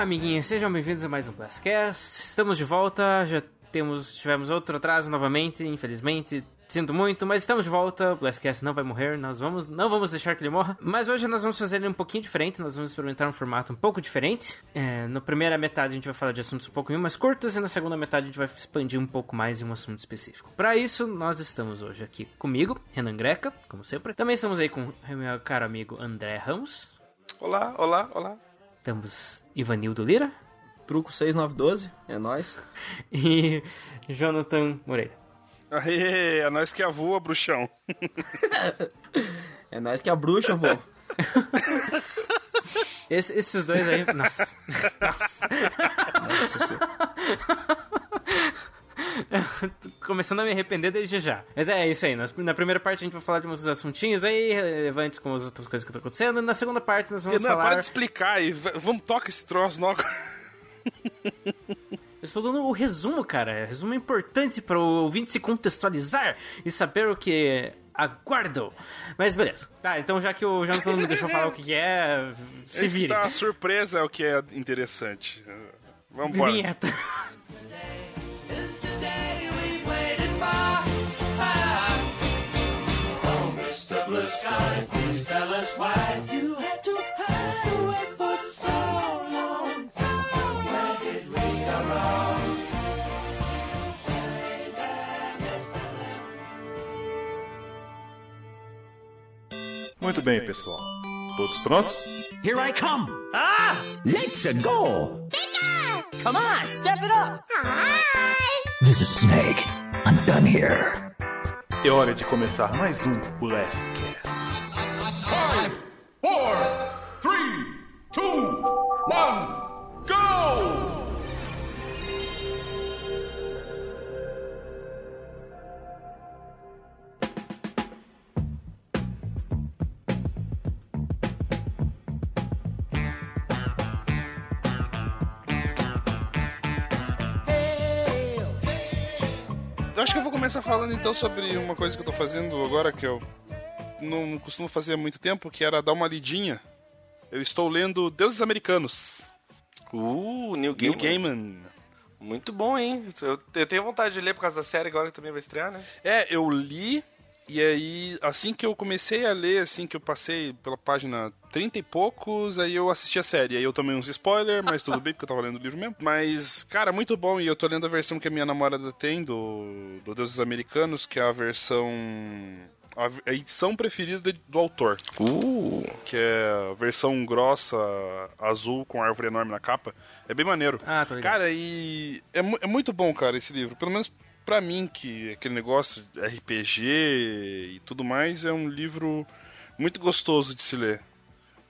Olá, amiguinhos, sejam bem-vindos a mais um Blastcast. Estamos de volta, já temos, tivemos outro atraso novamente, infelizmente. Sinto muito, mas estamos de volta. O Blastcast não vai morrer, nós vamos, não vamos deixar que ele morra. Mas hoje nós vamos fazer ele um pouquinho diferente, nós vamos experimentar um formato um pouco diferente. É, na primeira metade a gente vai falar de assuntos um pouco mais curtos e na segunda metade a gente vai expandir um pouco mais em um assunto específico. Para isso, nós estamos hoje aqui comigo, Renan Greca, como sempre. Também estamos aí com o meu caro amigo André Ramos. Olá, olá, olá. Temos Ivanildo Lira. Truco 6912, é nóis. E Jonathan Moreira. Aê, é nós que voa, bruxão. é nós que a bruxa, vô. Esse, esses dois aí. Nossa. Nossa. Nossa começando a me arrepender desde já. Mas é isso aí. Na primeira parte a gente vai falar de uns assuntinhos aí relevantes com as outras coisas que estão acontecendo. E na segunda parte nós vamos não, falar. Para de explicar e vamos tocar esse troço logo. Eu estou dando o resumo, cara. O resumo é importante para o ouvinte se contextualizar e saber o que aguardam. Mas beleza. Tá, então já que o Jonathan me deixou falar o que é, se vire. Tá, a surpresa é o que é interessante. Vamos embora. Vinheta. Blue sky. Please tell us why you had to hide away for so long. Where did we go wrong? Muito bem, pessoal. Todos prontos? Here I come! Ah! Let's go! Bigger! Come on, step it up! Hi! This is Snake. I'm done here. É hora de começar mais um Last Cast. Começar falando então sobre uma coisa que eu tô fazendo agora que eu não costumo fazer há muito tempo, que era dar uma lidinha. Eu estou lendo Deuses Americanos. Uh, New Gaiman. New Gaiman. Muito bom, hein? Eu, eu tenho vontade de ler por causa da série agora que também vai estrear, né? É, eu li e aí, assim que eu comecei a ler, assim que eu passei pela página 30 e poucos, aí eu assisti a série. Aí eu tomei uns spoilers, mas tudo bem, porque eu tava lendo o livro mesmo. Mas, cara, muito bom. E eu tô lendo a versão que a minha namorada tem do, do Deuses Americanos, que é a versão a edição preferida do autor. Uh. Que é a versão grossa, azul, com árvore enorme na capa. É bem maneiro. Ah, tô ligado. Cara, e é, é muito bom, cara, esse livro. Pelo menos para mim, que aquele negócio de RPG e tudo mais, é um livro muito gostoso de se ler.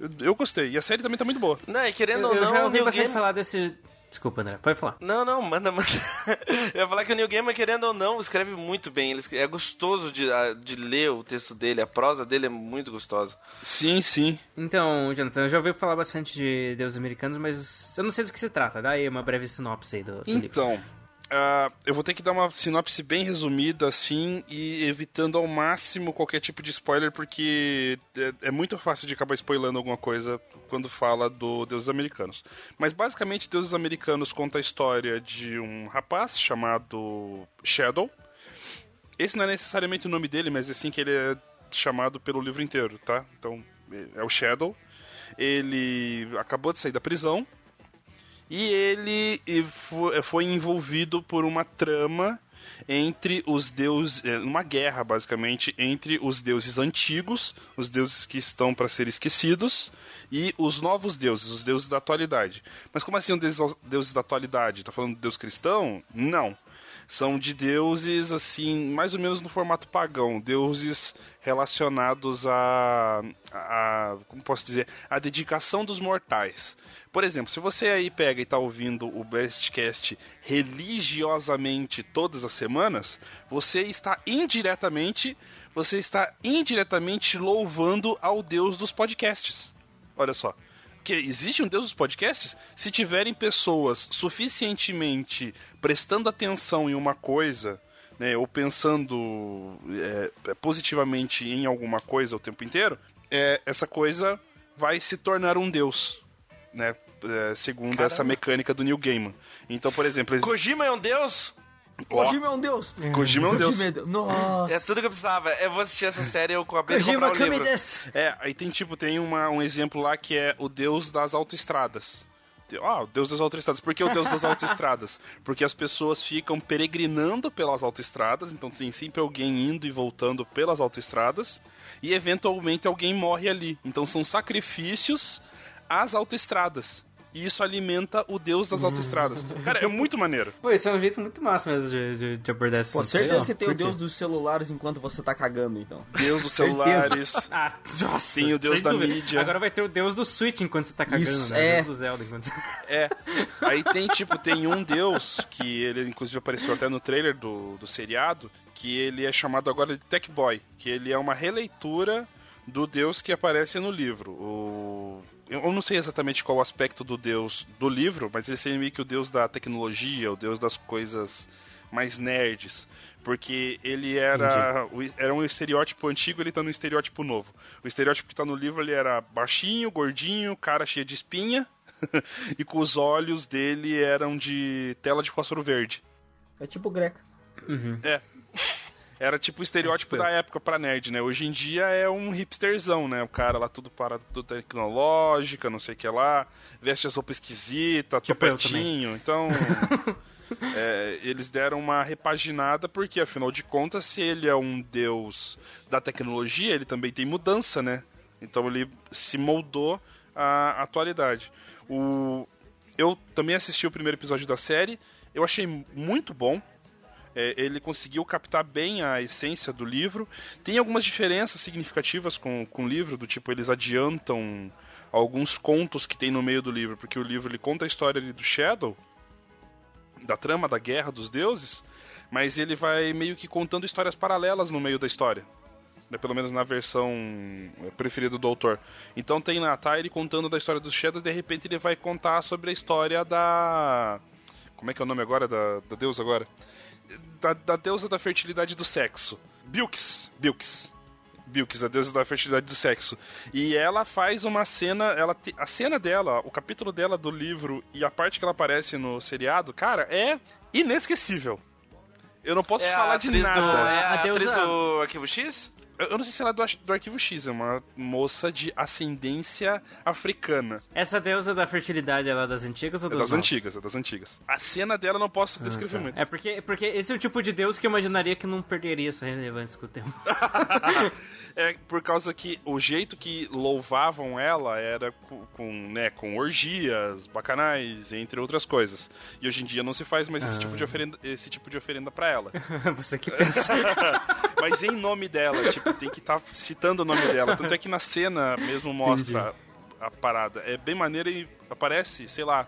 Eu, eu gostei. E a série também tá muito boa. Não, e querendo eu, ou eu não, já ouvi bastante Game... falar desse... Desculpa, André, pode falar. Não, não, manda, manda. eu ia falar que o Neil Gaiman, querendo ou não, escreve muito bem. Ele é gostoso de, de ler o texto dele, a prosa dele é muito gostosa. Sim, sim. Então, Jonathan, eu já ouvi falar bastante de Deus Americanos, mas eu não sei do que se trata. Dá aí uma breve sinopse aí do, do então, livro. Uh, eu vou ter que dar uma sinopse bem resumida, assim, e evitando ao máximo qualquer tipo de spoiler, porque é, é, muito fácil de acabar spoilando alguma coisa quando fala do Deuses Americanos. Mas basicamente, Deuses Americanos conta a história de um rapaz chamado Shadow. Esse não é necessariamente o nome dele, mas assim que ele é chamado pelo livro inteiro, tá? Então, é o Shadow. Ele acabou de sair da prisão e ele foi envolvido por uma trama entre os deuses, é, uma guerra basicamente entre os deuses antigos, os deuses que estão para ser esquecidos, e os novos deuses, os deuses da atualidade. Mas como assim os deuses da atualidade? Tá falando de deus cristão? Não são de deuses assim, mais ou menos no formato pagão, deuses relacionados a, a como posso dizer, a dedicação dos mortais. Por exemplo, se você aí pega e está ouvindo o Bestcast religiosamente todas as semanas, você está indiretamente, você está indiretamente louvando ao Deus dos podcasts. Olha só que existe um Deus dos podcasts? Se tiverem pessoas suficientemente prestando atenção em uma coisa, né, ou pensando é, positivamente em alguma coisa o tempo inteiro, é, essa coisa vai se tornar um Deus, né? é, segundo essa mecânica do New Gaiman. Então, por exemplo, eles... Kojima é um deus? Ó, Kojima é um deus. Kojima é um deus. É. Nossa. É tudo que eu precisava. Eu vou assistir essa série, eu acabei de Kojima comprar o livro. É, aí tem tipo, tem uma, um exemplo lá que é o deus das autoestradas. Ah, o deus das autoestradas. Por que o deus das autoestradas? Porque as pessoas ficam peregrinando pelas autoestradas, então tem sempre alguém indo e voltando pelas autoestradas, e eventualmente alguém morre ali. Então são sacrifícios às autoestradas. E isso alimenta o deus das autoestradas. Cara, é muito maneiro. Pô, esse é um jeito muito massa mesmo de, de, de abordar esse Pô, assunto. certeza que tem o deus dos celulares enquanto você tá cagando, então. Deus dos celulares. Ah, nossa. Tem o deus da dúvida. mídia. Agora vai ter o deus do Switch enquanto você tá cagando, Isso, né? é. O deus do Zelda enquanto você... É. Aí tem, tipo, tem um deus que ele, inclusive, apareceu até no trailer do, do seriado, que ele é chamado agora de Tech Boy, que ele é uma releitura do deus que aparece no livro. O... Eu não sei exatamente qual o aspecto do deus do livro, mas esse é meio que o deus da tecnologia, o deus das coisas mais nerds. Porque ele era, o- era um estereótipo antigo, ele tá no estereótipo novo. O estereótipo que tá no livro, ele era baixinho, gordinho, cara cheia de espinha, e com os olhos dele eram de tela de fósforo verde. É tipo greca. É. Era tipo o estereótipo da época pra nerd, né? Hoje em dia é um hipsterzão, né? O cara lá tudo parado, tudo tecnológica, não sei o que lá, veste as roupas esquisitas, Tipo topetinho. Então, é, eles deram uma repaginada, porque afinal de contas, se ele é um deus da tecnologia, ele também tem mudança, né? Então ele se moldou à atualidade. O... Eu também assisti o primeiro episódio da série, eu achei muito bom. É, ele conseguiu captar bem a essência do livro. Tem algumas diferenças significativas com, com o livro, do tipo, eles adiantam alguns contos que tem no meio do livro, porque o livro ele conta a história do Shadow, da trama da guerra dos deuses, mas ele vai meio que contando histórias paralelas no meio da história. Né, pelo menos na versão é, preferida do autor. Então tem na Tyre contando da história do Shadow e de repente ele vai contar sobre a história da. Como é que é o nome agora? Da, da deusa agora? Da, da deusa da fertilidade do sexo. Bilks. Bilks. Bilks, a deusa da fertilidade do sexo. E ela faz uma cena, ela te- a cena dela, o capítulo dela do livro e a parte que ela aparece no seriado, cara, é inesquecível. Eu não posso É falar de nada. do, é a A atriz deusa- do Arquivo X? Eu não sei se ela é do, do Arquivo X, é uma moça de ascendência africana. Essa deusa da fertilidade, ela é das antigas ou É das antigas, é das antigas. A cena dela eu não posso descrever muito. É porque, porque esse é o tipo de deus que eu imaginaria que não perderia sua relevância com o tempo. É por causa que o jeito que louvavam ela era com, com, né, com orgias, bacanais, entre outras coisas. E hoje em dia não se faz mais esse, tipo de oferenda, esse tipo de oferenda pra ela. Você que pensa. Mas em nome dela, tipo, tem que estar citando o nome dela. Tanto é que na cena mesmo mostra a parada. É bem maneira e aparece, sei lá,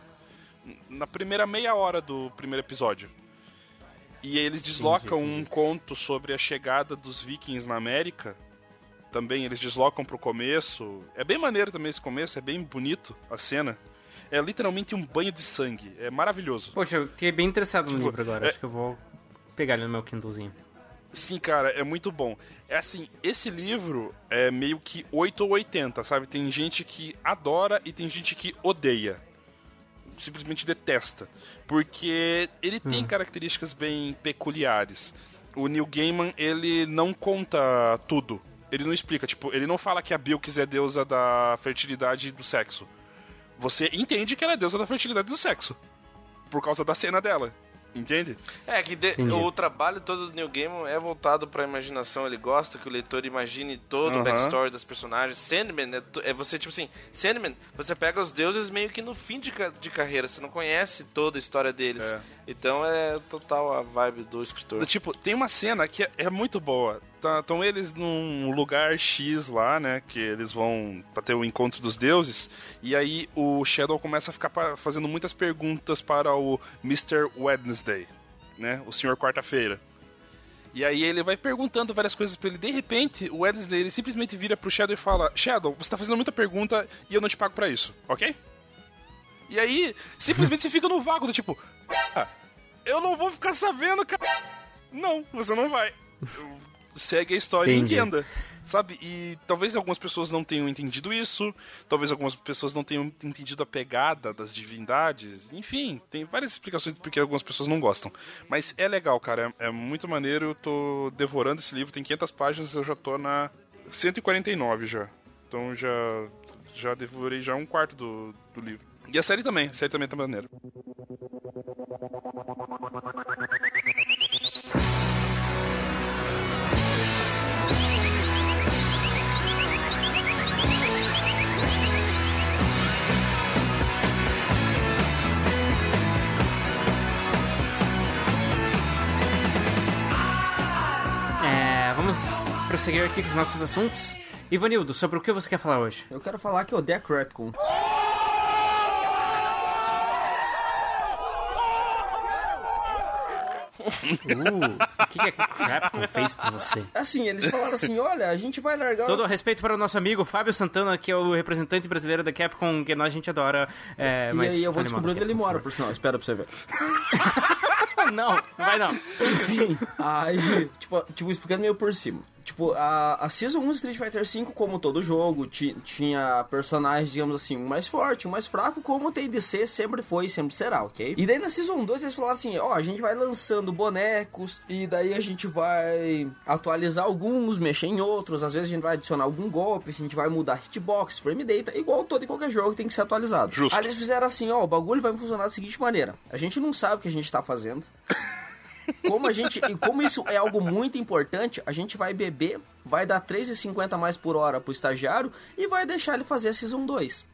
na primeira meia hora do primeiro episódio. E eles deslocam um conto sobre a chegada dos vikings na América. Também eles deslocam pro começo. É bem maneiro também esse começo, é bem bonito a cena. É literalmente um banho de sangue. É maravilhoso. Poxa, eu fiquei bem interessado no Tipo, livro agora. é- Acho que eu vou pegar ele no meu Kindlezinho. Sim, cara, é muito bom. É assim, esse livro é meio que 8 ou 80, sabe? Tem gente que adora e tem gente que odeia. Simplesmente detesta. Porque ele tem características bem peculiares. O Neil Gaiman, ele não conta tudo. Ele não explica, tipo, ele não fala que a Bilks é deusa da fertilidade e do sexo. Você entende que ela é deusa da fertilidade e do sexo. Por causa da cena dela. Entende? É, que de- o trabalho todo do New Game é voltado pra imaginação. Ele gosta que o leitor imagine todo o Aham. backstory das personagens. Sandman é, é você, tipo assim, Sandman, você pega os deuses meio que no fim de, de carreira. Você não conhece toda a história deles. É. Então é total a vibe do escritor. Tipo, tem uma cena que é, é muito boa. Estão eles num lugar X lá, né? Que eles vão pra ter o encontro dos deuses. E aí o Shadow começa a ficar fazendo muitas perguntas para o Mr. Wednesday, né? O Senhor Quarta-feira. E aí ele vai perguntando várias coisas pra ele. De repente, o Wednesday ele simplesmente vira pro Shadow e fala: Shadow, você tá fazendo muita pergunta e eu não te pago pra isso, ok? E aí, simplesmente você fica no vácuo do tipo, ah, eu não vou ficar sabendo, cara. Não, você não vai. segue a história Entendi. e entenda. Sabe? E talvez algumas pessoas não tenham entendido isso, talvez algumas pessoas não tenham entendido a pegada das divindades. Enfim, tem várias explicações porque algumas pessoas não gostam. Mas é legal, cara. É, é muito maneiro. Eu tô devorando esse livro. Tem 500 páginas, eu já tô na 149 já. Então já, já devorei já um quarto do, do livro. E a série também. A série também tá maneira. É, vamos prosseguir aqui com os nossos assuntos. Ivanildo, sobre o que você quer falar hoje? Eu quero falar que eu odeio a Crapcom. Uh, o que, que a Capcom fez pra você? Assim, eles falaram assim, olha, a gente vai largar... Todo o respeito para o nosso amigo Fábio Santana, que é o representante brasileiro da Capcom, que nós a gente adora. É, E mas aí eu vou mal descobrir onde ele mora, por sinal. Espera pra você ver. Não, não vai não. Sim. Aí, tipo, tipo, explicando meio por cima. Tipo, a, a Season 1 de Street Fighter V, como todo jogo, ti- tinha personagens, digamos assim, um mais forte, um mais fraco, como de ser, sempre foi e sempre será, ok? E daí na Season 2 eles falaram assim, ó, a gente vai lançando bonecos, e daí a gente vai atualizar alguns, mexer em outros, às vezes a gente vai adicionar algum golpe, a gente vai mudar hitbox, frame data, igual todo e qualquer jogo tem que ser atualizado. Justo. Aí eles fizeram assim, ó, o bagulho vai funcionar da seguinte maneira, a gente não sabe o que a gente tá fazendo, como a gente e como isso é algo muito importante, a gente vai beber, vai dar 3,50 mais por hora pro estagiário e vai deixar ele fazer a Season 2.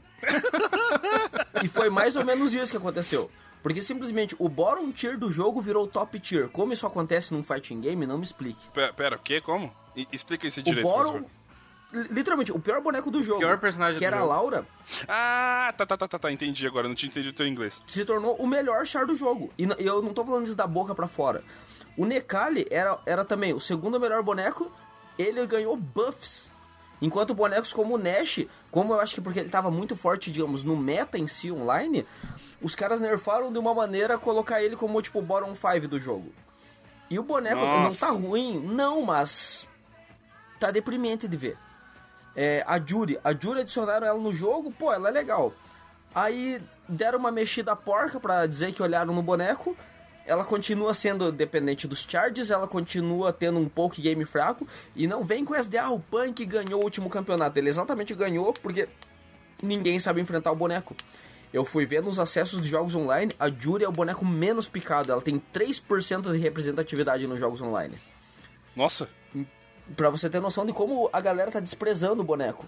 e foi mais ou menos isso que aconteceu. Porque simplesmente o bottom tier do jogo virou top tier. Como isso acontece num fighting game, não me explique. Pera, pera o quê? Como? I- explica isso O direito, por bottom... Literalmente, o pior boneco do jogo, Pior personagem que do era jogo. a Laura, Ah, tá, tá, tá, tá, tá, entendi agora. Não tinha entendido o teu inglês. se tornou o melhor char do jogo. E e eu não tô falando isso da boca pra fora. O Nekali era, era também o segundo melhor boneco, ele ganhou buffs. Enquanto bonecos como o Nash, como eu acho que porque ele tava muito forte, digamos, no meta em si online, os caras nerfaram de uma maneira a colocar ele como tipo bottom 5 do jogo. E o boneco não Nossa. tá ruim, não, mas tá deprimente de ver. É, a Judy, a Judy adicionaram ela no jogo, pô, ela é legal. Aí deram uma mexida porca pra dizer que olharam no boneco. Ela continua sendo dependente dos charges, ela continua tendo um pouco game fraco. E não vem com de, ah, o Punk ganhou o último campeonato. Ele exatamente ganhou porque ninguém sabe enfrentar o boneco. Eu fui ver nos acessos de jogos online, a Judy é o boneco menos picado. Ela tem 3% de representatividade nos jogos online. Nossa. Pra você ter noção de como a galera tá desprezando o boneco.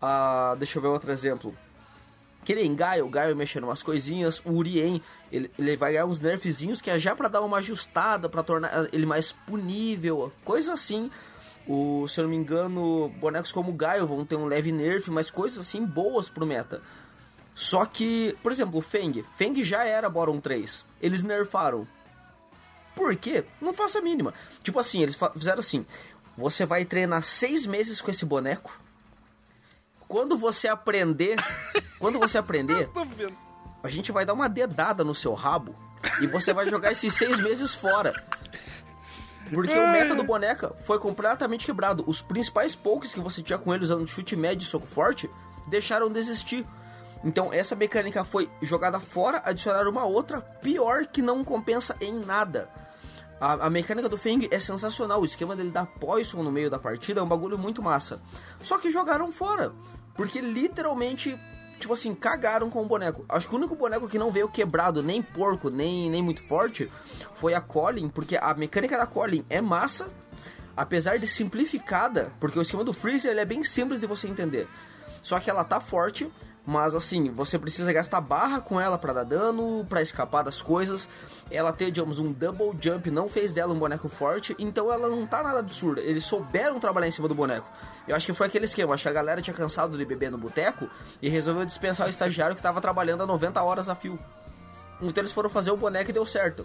Ah, deixa eu ver outro exemplo. Que nem Gaio, Gaio mexendo umas coisinhas, o Urien, ele, ele vai ganhar uns nerfzinhos que é já pra dar uma ajustada, pra tornar ele mais punível, coisa assim. O, se eu não me engano, bonecos como Gaio vão ter um leve nerf, mas coisas assim boas pro meta. Só que, por exemplo, o Feng. Feng já era bottom 3. Eles nerfaram. Por quê? Não faço a mínima. Tipo assim, eles fizeram assim: você vai treinar seis meses com esse boneco. Quando você aprender, quando você aprender, a gente vai dar uma dedada no seu rabo e você vai jogar esses seis meses fora. Porque o meta do boneca foi completamente quebrado. Os principais pokés que você tinha com ele usando chute médio e soco forte deixaram de existir. Então essa mecânica foi jogada fora, adicionaram uma outra pior que não compensa em nada. A, a mecânica do Feng é sensacional, o esquema dele dar poison no meio da partida é um bagulho muito massa. Só que jogaram fora, porque literalmente, tipo assim, cagaram com o boneco. Acho que o único boneco que não veio quebrado, nem porco, nem, nem muito forte, foi a Colin, porque a mecânica da Colin é massa, apesar de simplificada, porque o esquema do Freezer ele é bem simples de você entender. Só que ela tá forte, mas assim, você precisa gastar barra com ela pra dar dano, pra escapar das coisas. Ela ter, digamos, um double jump não fez dela um boneco forte, então ela não tá nada absurda. Eles souberam trabalhar em cima do boneco. Eu acho que foi aquele esquema, acho que a galera tinha cansado de beber no boteco e resolveu dispensar o estagiário que tava trabalhando a 90 horas a fio. Então eles foram fazer o boneco e deu certo.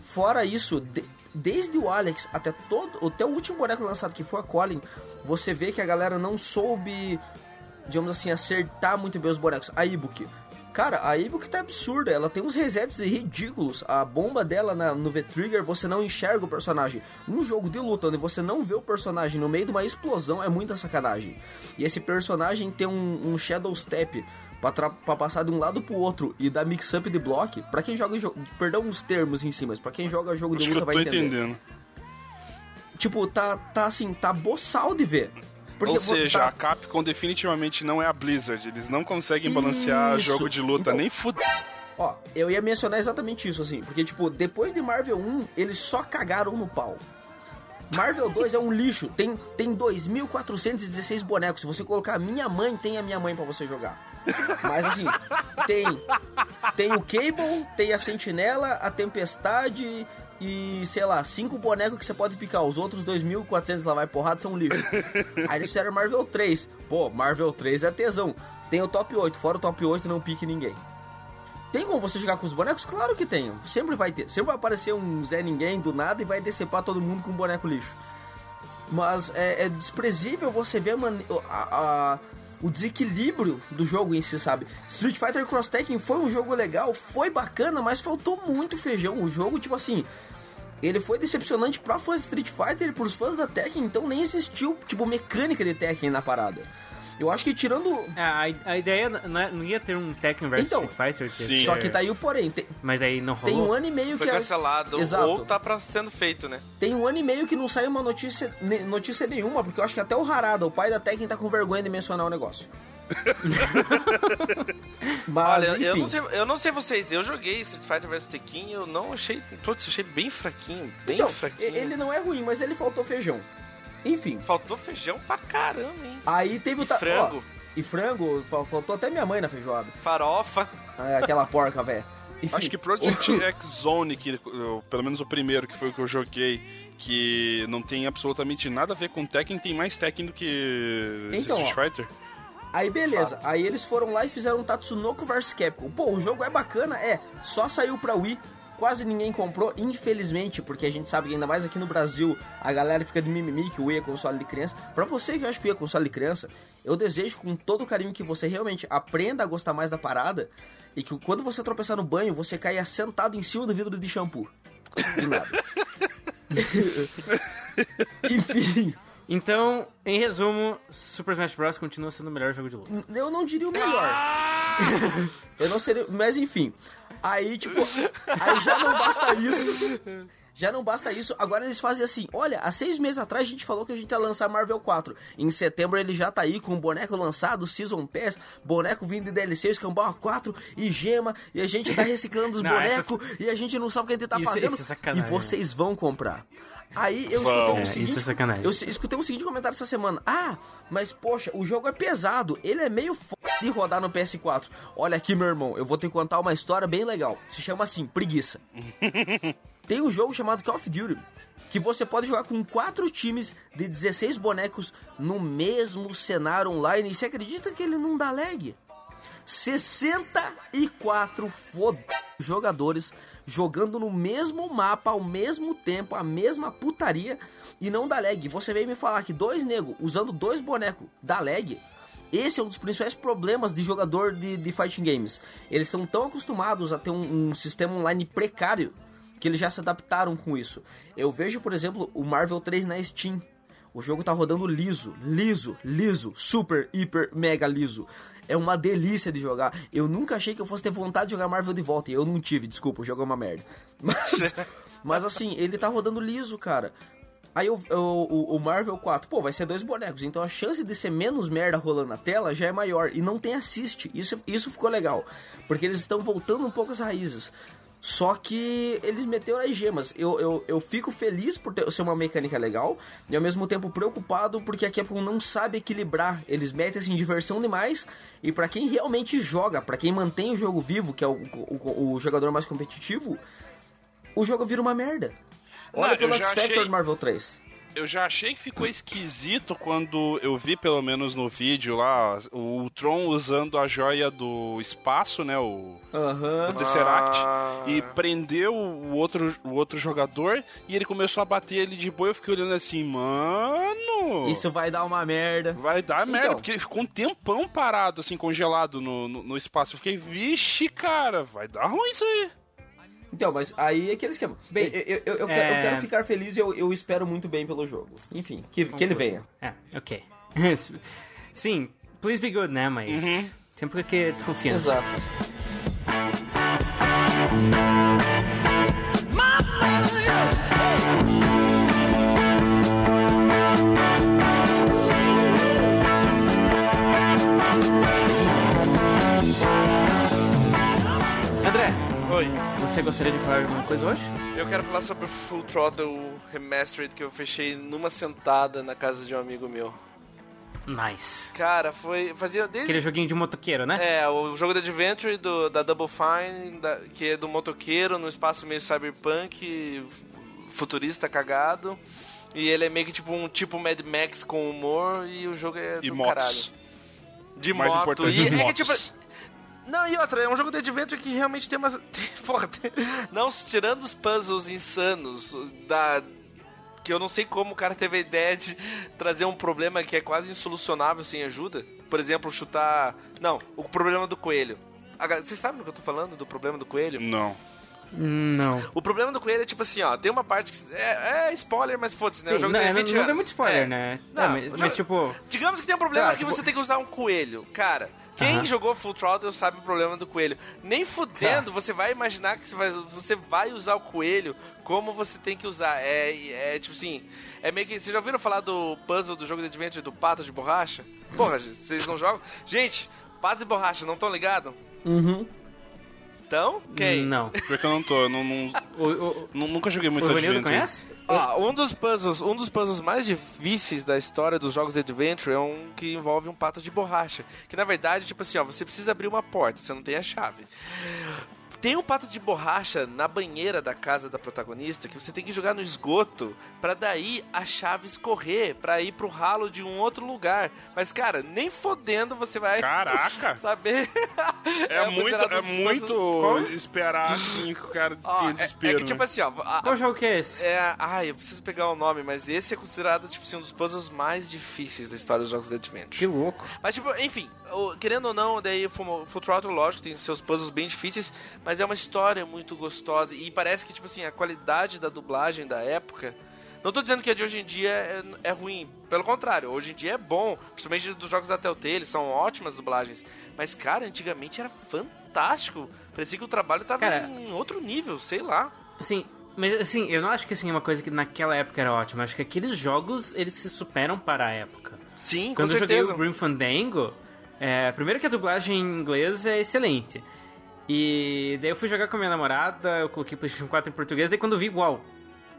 Fora isso, de- desde o Alex até todo até o último boneco lançado que foi a Colin, você vê que a galera não soube, digamos assim, acertar muito bem os bonecos. A Ibuki, Cara, a Ibuki tá absurda, ela tem uns resets ridículos. A bomba dela na- no V-Trigger, você não enxerga o personagem. Num jogo de luta onde você não vê o personagem no meio de uma explosão, é muita sacanagem. E esse personagem tem um, um Shadow Step pra passar de um lado pro outro e dar mix-up de block. Pra quem joga jogo. Perdão uns termos em cima, mas pra quem joga jogo de Acho que luta vai entender. entendendo. Tipo, tá, tá assim, tá boçal de ver. Porque Ou seja, tá- a Capcom definitivamente não é a Blizzard. Eles não conseguem balancear Isso. jogo de luta, Então- nem fuder. Ó, eu ia mencionar exatamente isso, assim, porque, tipo, depois de Marvel 1, eles só cagaram no pau. Marvel 2 é um lixo, tem, tem 2.416 bonecos. Se você colocar a minha mãe, tem a minha mãe pra você jogar. Mas assim, tem tem o Cable, tem a Sentinela, a Tempestade e, sei lá, cinco bonecos que você pode picar. Os outros 2.400 lá vai porrada são lixo. Aí eles fizeram Marvel 3. Pô, Marvel 3 é tesão. Tem o top 8, fora o top 8 não pique ninguém. Tem como você jogar com os bonecos? Claro que tem. Sempre vai ter. Sempre vai aparecer um Zé Ninguém do nada e vai decepar todo mundo com um boneco lixo. Mas é, é desprezível você ver a- a- o desequilíbrio do jogo em si, sabe? Street Fighter Cross Tekken foi um jogo legal, foi bacana, mas faltou muito feijão. O jogo, tipo assim, ele foi decepcionante pra fãs de Street Fighter e pros fãs da Tekken, então nem existiu, tipo, mecânica de Tekken na parada. Eu acho que tirando. É, a, a ideia não, é- não ia ter um Tekken vs Então, Street Fighter. sim. Só ser- que tá aí o porém. Tem, Mas daí não tem rolou. um ano e meio Foi que. a- cancelado Exato. ou tá pra sendo feito, né? Tem um ano e meio que não saiu uma notícia, notícia nenhuma, porque eu acho que até o Harada, o pai da Tekken, tá com vergonha de mencionar o negócio. Mas, Olha, eu enfim. não, sei, eu não sei vocês, eu joguei Street Fighter vs Tekken e eu não achei. Putz, achei bem fraquinho, bem Então, fraquinho. ele não é ruim, mas ele faltou feijão. Enfim, Faltou feijão pra caramba, hein? aí teve o... E ta- frango. ó, e frango, fa- faltou até minha mãe na feijoada. Farofa. É, aquela porca, velho. Acho que Project X Zone, que, eu- pelo menos o primeiro que foi o que eu joguei, que não tem absolutamente nada a ver com Tekken, tem mais Tekken do que Então, Street ó. Aí beleza, aí eles foram lá e fizeram um Tatsunoko vs Capcom. Pô, o jogo é bacana, é, só saiu pra Wii, quase ninguém comprou, infelizmente, porque a gente sabe que ainda mais aqui no Brasil, a galera fica de mimimi que o Wii é console de criança. Pra você que acha que o Wii é console de criança, eu desejo com todo o carinho que você realmente aprenda a gostar mais da parada e que quando você tropeçar no banho, você caia sentado em cima do vidro de shampoo. De nada. Enfim, Então, em resumo, Super Smash Bros. continua sendo o melhor jogo de luta. Eu não diria o melhor. eu não seria. Mas enfim. Aí, tipo, aí já não basta isso. Já não basta isso, agora eles fazem assim: olha, há seis meses atrás a gente falou que a gente ia lançar Marvel 4. Em setembro ele já tá aí com o boneco lançado, Season Pass, boneco vindo de DLC, Escambau 4 e gema, e a gente tá reciclando os bonecos, e a gente não sabe o que a gente tá Isso- fazendo. isso é e vocês vão comprar. Aí eu escutei É, um isso seguinte, é. Eu escutei um seguinte comentário essa semana. Ah, mas poxa, o jogo é pesado. Ele é meio f... de rodar no PS4. Olha aqui, meu irmão, eu vou te contar uma história bem legal. Se chama assim, preguiça. Tem um jogo chamado Call of Duty. Que você pode jogar com quatro times de 16 bonecos no mesmo cenário online. E você acredita que ele não dá lag? 64 foda jogadores jogando no mesmo mapa ao mesmo tempo, a mesma putaria e não dá lag. Você veio me falar que dois nego usando dois bonecos dá lag? Esse é um dos principais problemas de jogador de, de fighting games. Eles estão tão acostumados a ter um, um sistema online precário que eles já se adaptaram com isso. Eu vejo, por exemplo, o Marvel 3 na Steam. O jogo tá rodando liso, liso, liso, super, hiper, mega liso. É uma delícia de jogar. Eu nunca achei que eu fosse ter vontade de jogar Marvel de volta. E eu não tive, desculpa, o jogo é uma merda. Mas, mas assim, ele tá rodando liso, cara. Aí o, o, o Marvel 4, pô, vai ser dois bonecos, então a chance de ser menos merda rolando na tela já é maior. E não tem assist. Isso, isso ficou legal. Porque eles estão voltando um pouco às raízes. Só que eles meteram as gemas. Eu, eu, eu fico feliz por ter, ser uma mecânica legal e ao mesmo tempo preocupado porque a Capcom não sabe equilibrar. Eles metem assim diversão demais e pra quem realmente joga, pra quem mantém o jogo vivo, que é o, o, o jogador mais competitivo, o jogo vira uma merda. Olha Não, já X Factor achei- Marvel 3. Eu já achei que ficou esquisito quando eu vi, pelo menos no vídeo lá, o Tron usando a joia do espaço, né? O, Aham. o Tesseract, Ah. e prendeu o outro, o outro jogador e ele começou a bater ele de boa. Eu fiquei olhando assim, mano. Isso vai dar uma merda. Vai dar merda, Então. porque ele ficou um tempão parado, assim, congelado no, no, no espaço. Eu fiquei, vixe, cara, vai dar ruim isso aí. Então, mas aí é aquele esquema. Bem, eu, eu, eu, eu é- quero, eu quero ficar feliz e eu, eu espero muito bem pelo jogo. Enfim, que, que ele venha. É, ok. Sim, please be good, né? Mas sempre que desconfiança. Exato. André, você gostaria de falar alguma coisa hoje? Eu quero falar sobre o Full Throttle Remastered que eu fechei numa sentada na casa de um amigo meu. Nice. Cara, foi. Fazia desde. Aquele joguinho de motoqueiro, né? É, o jogo da Adventure do, da Double Fine, da- que é do motoqueiro, no espaço meio cyberpunk, futurista cagado. E ele é meio que tipo um tipo Mad Max com humor e o jogo é E do motos. caralho. De Mais moto. importante, e é que motos. tipo. Não, e outra, é um jogo de adventure que realmente tem umas. Tem, porra, tem- não, tirando os puzzles insanos da. Que eu não sei como o cara teve a ideia de trazer um problema que é quase insolucionável sem ajuda. Por exemplo, chutar. Não, o problema do coelho. Vocês sabem do que eu tô falando? Do problema do coelho? Não. Não. O problema do coelho é tipo assim, ó, tem uma parte que. É, é spoiler, mas foda-se, né? Sim, o jogo não, tem é, 20 não anos. dá muito spoiler, É. né? Não, Tá, mas, mas, tipo. Digamos que tem um problema Tá, que tipo- você tem que usar um coelho. Cara, quem Aham. jogou Full Throttle sabe o problema do coelho. Nem Tá. fudendo, você vai imaginar que você vai, você vai usar o coelho como você tem que usar. É, é tipo assim, é meio que. Vocês já ouviram falar do puzzle do jogo de adventure do pato de borracha? Porra, vocês não jogam? Gente, pato de borracha, não estão ligados? Uhum. Então, quem? Não. Porque eu não tô, eu não, não- O, o, nu- nunca joguei muito o Adventure. conhece? Ah, um dos puzzles, um dos puzzles mais difíceis da história dos jogos de adventure é um que envolve um pato de borracha, que na verdade, tipo assim, ó, você precisa abrir uma porta, você não tem a chave. Tem um pato de borracha na banheira da casa da protagonista que você tem que jogar no esgoto pra daí a chave escorrer pra ir pro ralo de um outro lugar. Mas cara, nem fodendo você vai Caraca! saber. É, muito, considerado é muito esperar assim que o cara Ó, é- desespero. é, que tipo né? assim, ó, a- Qual jogo que é esse? É, ai, eu preciso pegar o nome, mas esse é considerado, tipo assim, um dos puzzles mais difíceis da história dos jogos de Adventure. Que louco. Mas, tipo, enfim, o- querendo ou não, daí o Full Throttle, lógico, tem seus puzzles bem difíceis, mas é uma história muito gostosa. E parece que, tipo assim, a qualidade da dublagem da época. Não tô dizendo que a de hoje em dia é, é ruim, pelo contrário, hoje em dia é bom, principalmente dos jogos da Telltale, são ótimas dublagens. Mas, cara, antigamente era fantástico. Parecia que o trabalho tava Cara- em outro nível, sei lá. Assim, mas assim, eu não acho que assim, é uma coisa que naquela época era ótima. Acho que aqueles jogos, eles se superam para a época. Sim, Quando com eu joguei certeza. o Grim Fandango, é, primeiro que a dublagem em inglês é excelente. E daí eu fui jogar com a minha namorada, eu coloquei PlayStation 4 em português, daí quando eu vi, uau,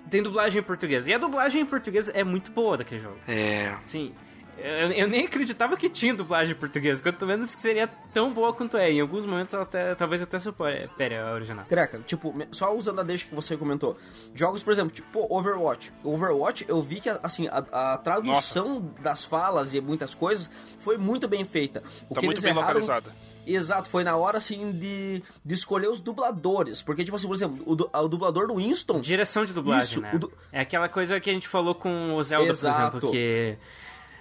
tem dublagem em português. E a dublagem em português é muito boa daquele jogo. É. Sim. Eu, eu nem acreditava que tinha dublagem em português, quanto menos que seria tão boa quanto é. Em alguns momentos, ela até, talvez até supere a original. Treca, tipo, só usando a deixa que você comentou. Jogos, por exemplo, tipo Overwatch. Overwatch, eu vi que, assim, a, a tradução das falas e muitas coisas foi muito bem feita. O Tá que muito eles bem erraram- localizada. Exato, foi na hora, assim, de, de escolher os dubladores. Porque, tipo assim, por exemplo, o, o dublador do Winston... Direção de dublagem, Isso, né? du- É aquela coisa que a gente falou com o Zelda, Exato. por exemplo, que...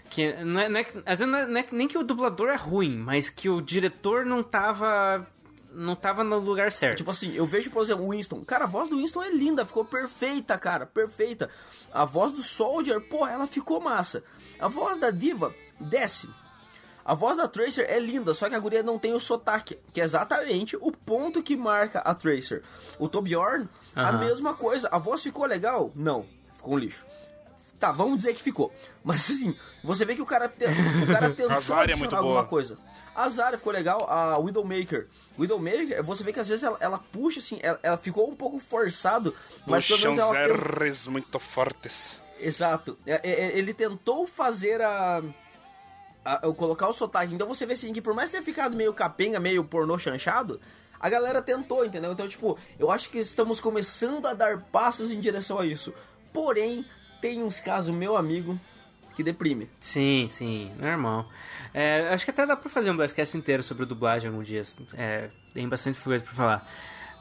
Que não é, não é- às vezes não é, não é nem que o dublador é ruim, mas que o diretor não tava... Não tava no lugar certo. Tipo assim, eu vejo, por exemplo, o Winston. Cara, a voz do Winston é linda, ficou perfeita, cara, perfeita. A voz do Soldier, pô, ela ficou massa. A voz da Diva, desce. A voz da Tracer é linda, só que a guria não tem o sotaque, que é exatamente o ponto que marca a Tracer. O Torbjorn, a Aham. mesma coisa. A voz ficou legal? Não, ficou um lixo. Tá, vamos dizer que ficou. Mas assim, você vê que o cara, te, o cara tentou A é adicionar muito alguma boa. coisa. A Zarya ficou legal, a Widowmaker. Widowmaker, você vê que às vezes ela, ela puxa assim, ela, ela ficou um pouco forçado, mas pelo Puxam menos ela tem- R's muito fortes. Exato. É, é, é, Ele tentou fazer a, eu colocar o sotaque. Então você vê assim que por mais ter ficado meio capenga, meio pornô chanchado, a galera tentou, entendeu? Então, tipo, eu acho que estamos começando a dar passos em direção a isso. Porém, tem uns casos, meu amigo, que deprime. Sim, sim, normal. É, acho que até dá pra fazer um Blastcast inteiro sobre dublagem algum dia. É, tem bastante coisa pra falar.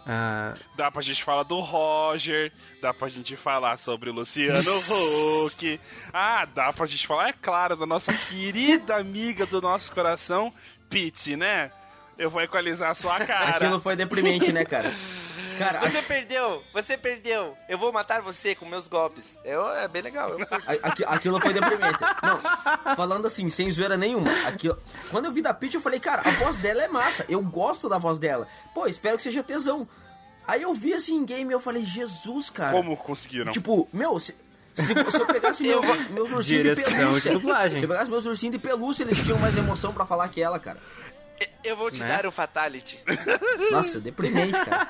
Ah, Dá pra gente falar do Roger, dá pra gente falar sobre o Luciano Huck. Ah, dá pra gente falar, é claro, da nossa querida amiga do nosso coração, Pete, né? Eu vou equalizar a sua cara. Aquilo foi deprimente, né, cara? Cara, Você perdeu, você perdeu. Eu vou matar você com meus golpes. Eu, é bem legal. Eu. A- aquilo foi deprimente. Não, falando assim, sem zoeira nenhuma. Aquilo, quando eu vi da Peach, eu falei, cara, a voz dela é massa. Eu gosto da voz dela. Pô, espero que seja tesão. Aí eu vi assim em game e eu falei, Jesus, cara. Como conseguiram? Tipo, meu, se, se, se eu pegasse meu- meus ursinhos de pelúcia. de dublagem. Se eu pegasse meus ursinhos de pelúcia, eles tinham mais emoção pra falar que ela, cara. Eu vou te Né? dar o Fatality. Nossa, deprimente, cara.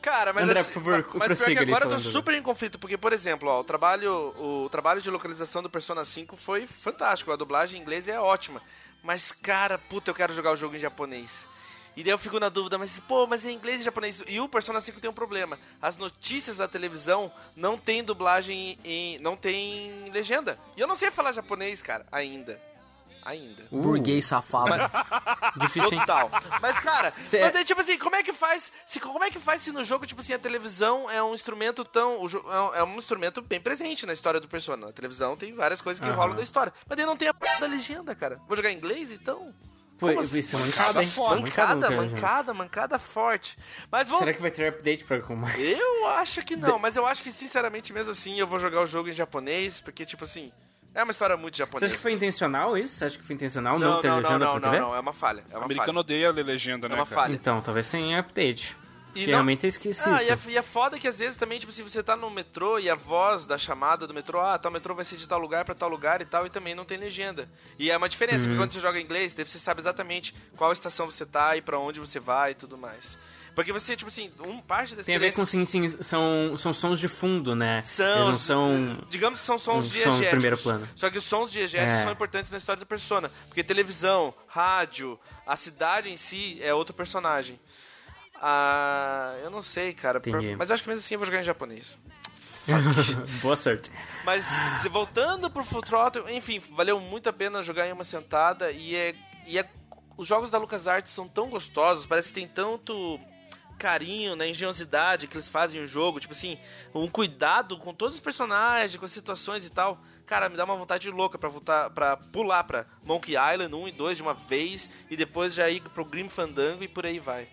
Cara, mas André, assim, por favor, mas pior que agora eu tô super em conflito, porque, por exemplo, ó, o trabalho, o trabalho de localização do Persona 5 foi fantástico, a dublagem em inglês é ótima. Mas, cara, puta, eu quero jogar o jogo em japonês. E daí eu fico na dúvida, mas pô, mas em inglês e japonês. E o Persona 5 tem um problema. As notícias da televisão não tem dublagem em. não tem legenda. E eu não sei falar japonês, cara, ainda. Ainda. Uh. Burguês safado. difícil, hein? Total. Mas, cara, Cê- mas daí, tipo assim, como é que faz. Se, como é que faz se no jogo, tipo assim, a televisão é um instrumento tão. é um- É um instrumento bem presente na história do Persona. A televisão tem várias coisas que Aham. rolam da história. Mas daí não tem a p da legenda, cara. Vou jogar em inglês, então? Assim? isso é mancada, hein? Mancada, Mancada, tem mancada, mancada forte. Mas vamos. Será que vai ter update pra mais? Eu acho que não, mas eu acho que, sinceramente, mesmo assim, eu vou jogar o jogo em japonês, porque, tipo assim, é uma história muito Você acha japonesa. que foi intencional isso? Você acha que foi intencional não, Não, ter não, não, legenda não, pra não, TV? não, é uma falha. É O uma americano falha. odeia a ler legenda, né, É uma cara? falha. Então, talvez tenha update. E que não- realmente é esquisito. Ah, e é, e é foda que às vezes também, tipo, se você tá no metrô e a voz da chamada do metrô, ah, tal metrô vai ser de tal lugar pra tal lugar e tal, e também não tem legenda. E é uma diferença, Uhum. porque quando você joga em inglês, você sabe exatamente qual estação você tá e pra onde você vai e tudo mais. Porque você, tipo assim, um parte da Tem a ver experiência... com, sim, sim, são, são sons de fundo, né? São, são... digamos que são sons um som diegéticos. de primeiro plano. Só que os sons diegéticos É. são importantes na história da persona. Porque televisão, rádio, a cidade em si é outro personagem. Ah, eu não sei, cara. Entendi. Mas acho que mesmo assim eu vou jogar em japonês. Boa sorte. Mas voltando pro Full Throttle, enfim, valeu muito a pena jogar em uma sentada e é, e é os jogos da LucasArts são tão gostosos, parece que tem tanto carinho, na engenhosidade que eles fazem o jogo, tipo assim, um cuidado com todos os personagens, com as situações e tal. Cara, me dá uma vontade louca pra voltar para pular pra Monkey Island 1 e 2 de uma vez e depois já ir pro Grim Fandango e por aí vai.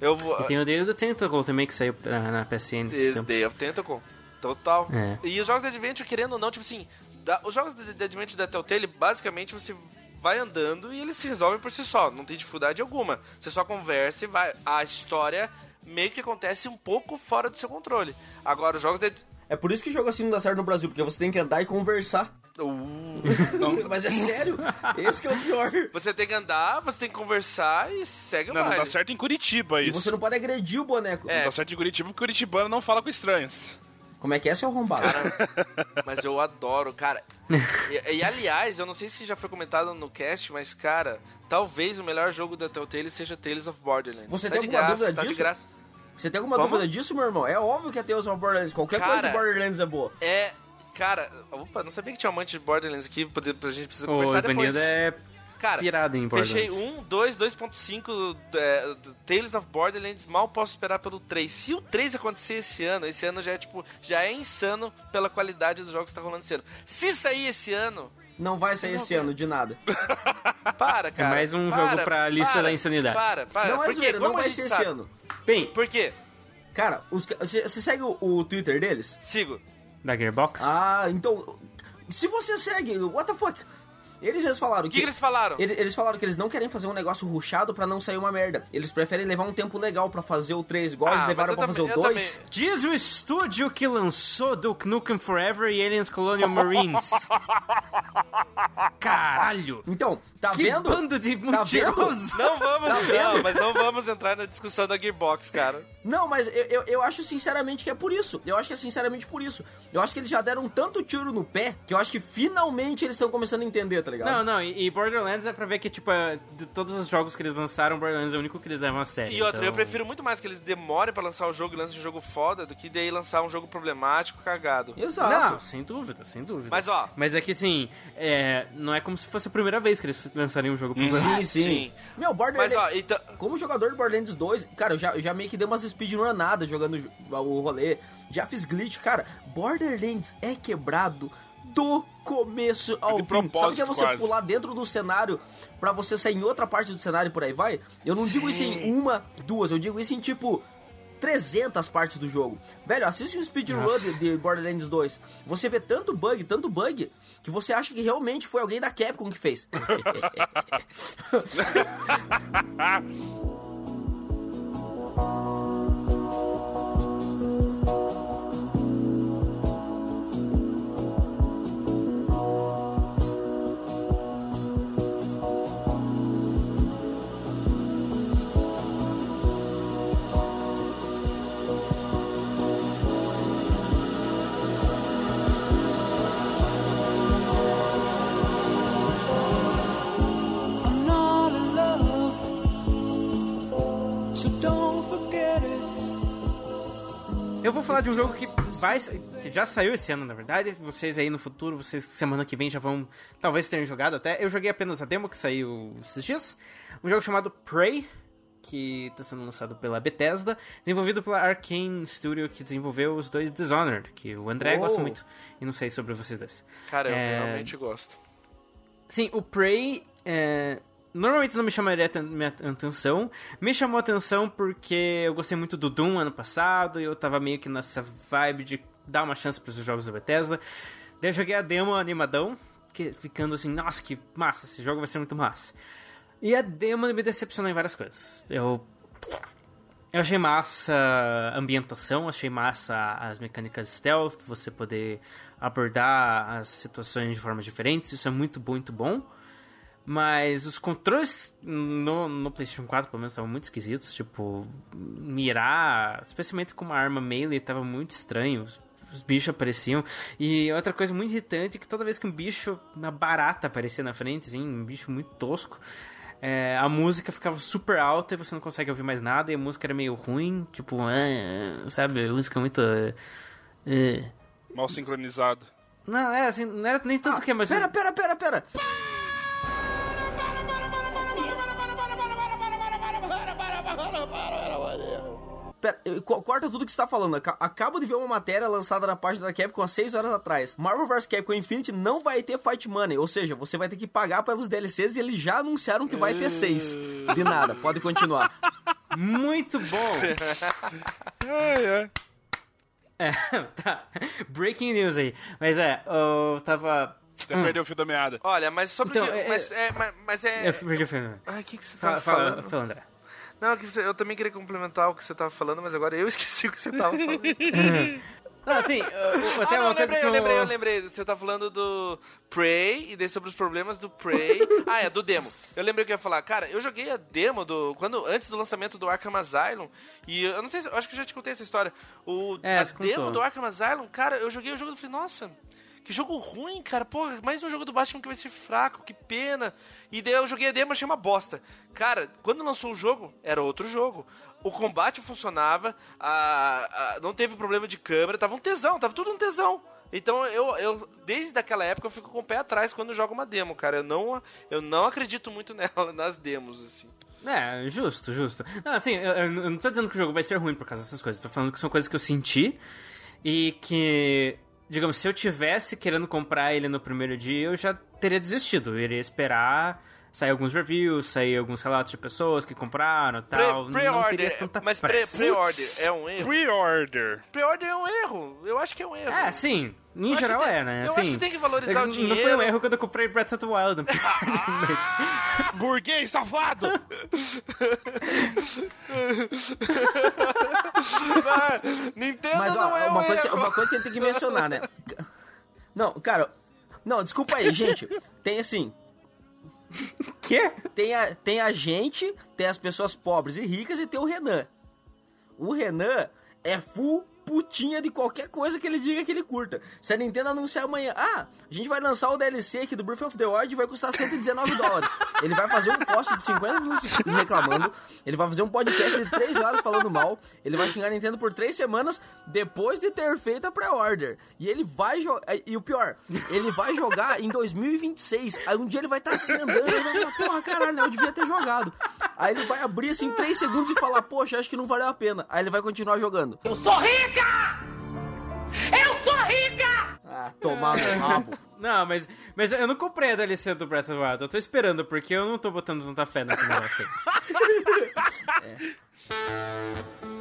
Eu vou E tem o Day of the Tentacle também, que saiu na, na PSN. Day of Tentacle. Total. É. E os jogos de Adventure, querendo ou não, tipo assim, da- os jogos de, de Adventure da Telltale, basicamente você vai andando e eles se resolvem por si só. Não tem dificuldade alguma. Você só conversa e vai. A história meio que acontece um pouco fora do seu controle. Agora, os jogos de. É por isso que jogo assim não dá certo no Brasil, porque você tem que andar e conversar. Uh, Mas é sério, esse que é o pior. você tem que andar, você tem que conversar e segue o Não, não dá certo em Curitiba E isso. você não pode agredir o boneco. É. Não dá certo em Curitiba porque Curitibano não fala com estranhos. Como é que é, seu arrombado? Mas eu adoro, cara. E, e, aliás, eu não sei se já foi comentado no cast, mas cara, talvez o melhor jogo da Telltale seja Tales of Borderlands. Você tá tem de alguma graça, dúvida tá de disso? graça. Você tem alguma Como? dúvida disso, meu irmão? É óbvio que é Tales of Borderlands. Qualquer coisa Cara, do Borderlands é boa. É, cara, opa, não sabia que tinha um monte de Borderlands aqui, poder, pra gente precisar O conversar depois. Ivanildo é Cara, pirado em fechei Borderlands. 1, 2, 2.5 é, do Tales of Borderlands, mal posso esperar pelo 3. Se o 3 acontecer esse ano, esse ano já é tipo, já é insano pela qualidade dos jogos que tá rolando esse ano. Se sair esse ano, Não vai sair esse ano de nada. para, cara. mais um para, jogo pra lista para, da insanidade. Para, para. não é Por quê? zoeira, não vai ser esse sabe? ano. Bem, Por quê? Cara, os ca- você você segue o, o Twitter deles? Sigo. da Gearbox? Ah, então. Se você segue, what the fuck? Eles mesmos falaram O que, que eles falaram? Ele- Eles falaram que eles não querem fazer um negócio ruchado pra não sair uma merda. Eles preferem levar um tempo legal pra fazer o 3, igual Ah, eles levaram pra fazer o eu 2. também- Diz o estúdio que lançou Duke Nukem Forever e Aliens Colonial Marines. Caralho! Então, tá que vendo? bando de Tá mentiroso! Não vamos, Tá não, mas não vamos entrar na discussão da Gearbox, cara. Não, mas eu, eu, eu acho sinceramente que é por isso. Eu acho que é sinceramente por isso. Eu acho que eles já deram tanto tiro no pé que eu acho que finalmente eles estão começando a entender, tá ligado? Não, não, e e Borderlands é pra ver que, tipo, é, de todos os jogos que eles lançaram, Borderlands é o único que eles levam a sério. E outra, então- eu prefiro muito mais que eles demorem pra lançar o jogo e lancem um jogo foda do que daí lançar um jogo problemático, cagado. Exato. Não, sem dúvida, sem dúvida. Mas, ó. Mas é que assim, é, não é como se fosse a primeira vez que eles se lançarem um jogo pro Sim, sim. Sim. Meu, Borderlands... Mas ó, então. Como jogador de Borderlands 2, cara, eu já, eu já meio que dei umas speedrunadas jogando o rolê. Já fiz glitch, cara. Borderlands é quebrado do começo ao De fim. Sabe que é você quase. pular dentro do cenário pra você sair em outra parte do cenário e por aí vai? Eu não digo isso em uma, duas, eu digo isso em tipo 300 partes do jogo. Velho, assiste um speedrun de, de Borderlands 2. Você vê tanto bug, tanto bug, que você acha que realmente foi alguém da Capcom que fez. Eu vou falar de um jogo que vai que já saiu esse ano, na verdade. Vocês aí no futuro, vocês semana que vem já vão talvez tenham jogado até. Eu joguei apenas a demo que saiu esses dias. Um jogo chamado Prey, que está sendo lançado pela Bethesda, desenvolvido pela Arkane Studio, que desenvolveu os dois Dishonored, que o André Oh. gosta muito. E não sei sobre vocês dois. Cara, eu É, realmente gosto. Sim, o Prey é, normalmente não me chamaria minha atenção. Me chamou atenção porque eu gostei muito do Doom ano passado e eu tava meio que nessa vibe de dar uma chance para os jogos da Bethesda. Daí eu joguei a demo animadão, que, ficando assim, nossa, que massa, esse jogo vai ser muito massa. E a demo me decepcionou em várias coisas. Eu eu achei massa a ambientação, achei massa as mecânicas stealth, você poder abordar as situações de formas diferentes, isso é muito muito bom. Mas os controles no, no PlayStation 4, pelo menos, estavam muito esquisitos. Tipo, mirar, especialmente com uma arma melee, tava muito estranho. Os, os bichos apareciam. E outra coisa muito irritante é que toda vez que um bicho, uma barata aparecia na frente, assim, um bicho muito tosco, é, a música ficava super alta e você não consegue ouvir mais nada. E a música era meio ruim, tipo, ah, sabe? A música muito. ah, ah. Mal sincronizado. Não, é assim, não era nem tanto que é, mas. Pera, pera, pera, pera. Pera, eh, co- corta tudo que você tá falando. Aca- Acabo de ver uma matéria lançada na página da Capcom há 6 horas atrás. Marvel vs Capcom Infinity não vai ter Fight Money, ou seja, você vai ter que pagar pelos DLCs e eles já anunciaram que vai ter 6. De nada, pode continuar. Muito bom! É, é. É, tá. Breaking news aí. Mas é, eu tava. Até perdeu o fio da meada. Olha, mas sobre Então, o que. é- Mas é. Mas, mas é. Eu perdi o filme. Ai, o que, que você Fala, tava fala, falando? fala, André. Não, que você- eu também queria complementar o que você tava falando, mas agora eu esqueci o que você tava falando. Não, assim, eu, eu, até ah, não, uma eu coisa lembrei, que eu lembrei, eu lembrei. Você tá falando do Prey e daí sobre os problemas do Prey. ah, é, do demo. Eu lembrei o que eu ia falar. Cara, eu joguei a demo do. Quando, antes do lançamento do Arkham Asylum. E eu não sei se. Eu acho que eu já te contei essa história. O, É, a demo contou. do Arkham Asylum, cara, eu joguei o jogo e falei, nossa. Que jogo ruim, cara. Porra, mais um jogo do Batman que vai ser fraco, que pena. E daí eu joguei a demo achei uma bosta. Cara, quando lançou o jogo, era outro jogo. O combate funcionava, a, a- não teve problema de câmera, tava um tesão, tava tudo um tesão. Então eu, eu, desde aquela época, eu fico com o pé atrás quando eu jogo uma demo, cara. Eu não, eu não acredito muito nela, nas demos, assim. É, justo, justo. Não, assim, eu, eu não tô dizendo que o jogo vai ser ruim por causa dessas coisas. Tô falando que são coisas que eu senti e que, digamos, se eu tivesse querendo comprar ele no primeiro dia, eu já teria desistido. Eu iria esperar sair alguns reviews, sair alguns relatos de pessoas que compraram e Pre- tal. não teria Pre-order, tanta mas pre- pressa. pre-order é um erro? Pre-order. Pre-order é um erro, eu acho que é um erro. É, sim. Em geral que tem- é, né? eu assim, acho que tem que valorizar o Não foi dinheiro. um erro quando eu comprei Breath of the Wild. mas- Burguês safado! Nintendo Mas ó, não é uma, um coisa que, erro. uma coisa que a gente tem que mencionar, né? Não, cara. Não, desculpa aí, gente. Tem assim. Quê? Tem a, tem a gente, tem as pessoas pobres e ricas e tem o Renan. O Renan é full putinha de qualquer coisa que ele diga que ele curta. Se a Nintendo anunciar amanhã, ah, a gente vai lançar o DLC aqui do Breath of the Wild e vai custar 119 dólares. Ele vai fazer um post de 50 minutos reclamando, ele vai fazer um podcast de 3 horas falando mal, ele vai xingar a Nintendo por 3 semanas depois de ter feito a pré-order. E ele vai jogar, e o pior, ele vai jogar em 2026. Aí um dia ele vai estar assim andando, ele vai falar, porra, caralho, né, eu devia ter jogado. Aí ele vai abrir assim 3 segundos e falar, poxa, acho que não valeu a pena. Aí ele vai continuar jogando. Eu sou rica! Eu sou rica! Ah, tomar no rabo. Não, mas, mas eu não comprei a DLC do Breath of the Wild. Eu tô esperando, porque eu não tô botando tanta fé nesse negócio aí.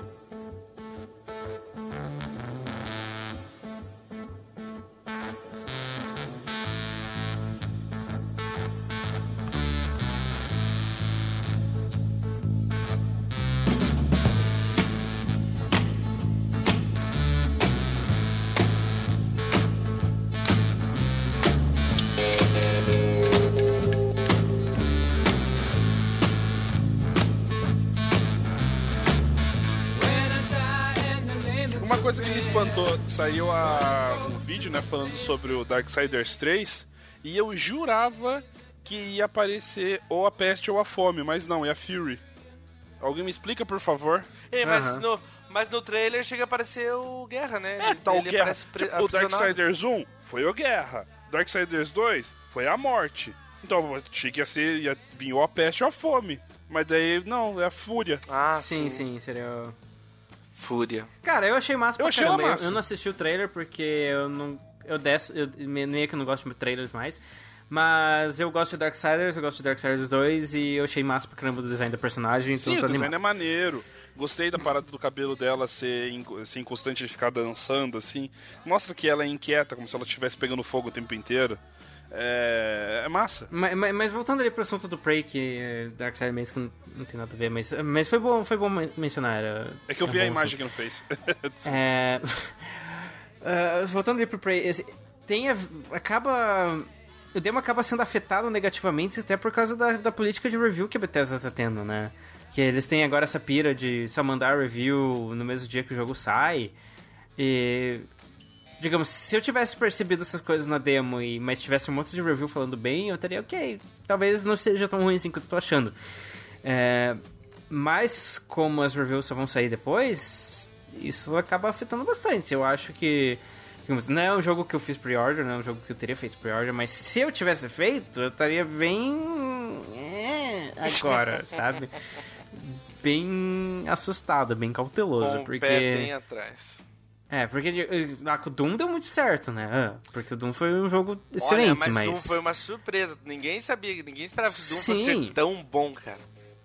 Uma coisa que me espantou, saiu a, um vídeo, né, falando sobre o Darksiders 3, e eu jurava que ia aparecer ou a peste ou a fome, mas não, é a Fury. Alguém me explica, por favor? Ei, mas, Aham. no, mas no trailer chega a aparecer o Guerra, né? É, tá, o Ele Guerra. Tipo, o. Darksiders 1 foi o Guerra. Darksiders 2 foi a morte. Então, achei que ia ser, ia vir ou a peste ou a fome. Mas daí, não, é a fúria. Ah, Sim, sim. sim, seria. o- Fúria. Cara, eu achei massa Eu pra achei caramba. Eu- massa. Eu, não assisti o trailer porque eu não. Eu desço. Eu, meio que eu não gosto de trailers mais. Mas eu gosto de Darksiders, eu gosto de Darksiders 2 e eu achei massa pra caramba do design do personagem, então Sim, o design animado. é maneiro. Gostei da parada do cabelo dela ser, ser inconstante de ficar dançando, assim. Mostra que ela é inquieta, como se ela estivesse pegando fogo o tempo inteiro. É, é massa. Mas, mas- mas voltando ali pro assunto do Prey, que é Darksiders mesmo que não, não tem nada a ver, mas, mas foi bom, foi bom men- mencionar. Era, É que eu vi a bom imagem que não fez. É... Ah, voltando ali pro Prey, esse- tem a- acaba... O demo acaba sendo afetado negativamente até por causa da, da política de review que a Bethesda tá tendo, né? Que eles têm agora essa pira de só mandar review no mesmo dia que o jogo sai. E... Digamos, se eu tivesse percebido essas coisas na demo, e, mas tivesse um monte de review falando bem, eu estaria ok. Talvez não seja tão ruim assim quanto eu tô achando. É, mas como as reviews só vão sair depois, isso acaba afetando bastante. Eu acho que digamos, não é um jogo que eu fiz pre-order, não é um jogo que eu teria feito pre-order, mas se eu tivesse feito, eu estaria bem é, agora, sabe? Bem assustado, bem cauteloso, Com porque o pé bem atrás. É, porque eh, ah, o Doom deu muito certo, né? Ah, porque o Doom foi um jogo Olha, excelente, mas, mas, Doom foi uma surpresa. Ninguém sabia, ninguém esperava que o Doom fosse Sim. ser tão bom, cara.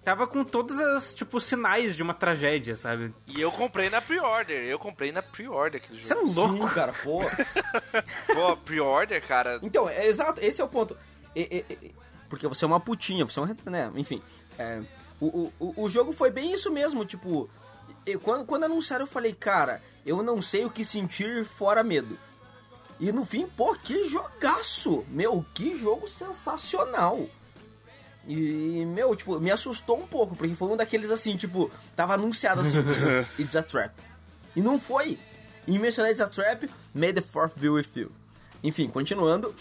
tava com todas as, tipo, sinais de uma tragédia, sabe? E eu comprei na pre-order. Eu comprei na pre-order aquele Você é jogo. louco. Sim, cara, pô. Pô, pre-order, cara. Então, é exato, esse é o ponto. E- e- e- porque você é uma putinha, você é um. Né, enfim. é, o, o- o jogo foi bem isso mesmo, tipo. Eu- quando, quando anunciaram, eu falei, cara, eu não sei o que sentir fora medo. E no fim, pô, que jogaço! Meu, que jogo sensacional! E, meu, tipo, me assustou um pouco, porque foi um daqueles assim, tipo, tava anunciado assim, It's a Trap. E não foi. E mencionar It's a Trap, May the Fourth be with you. Enfim, continuando.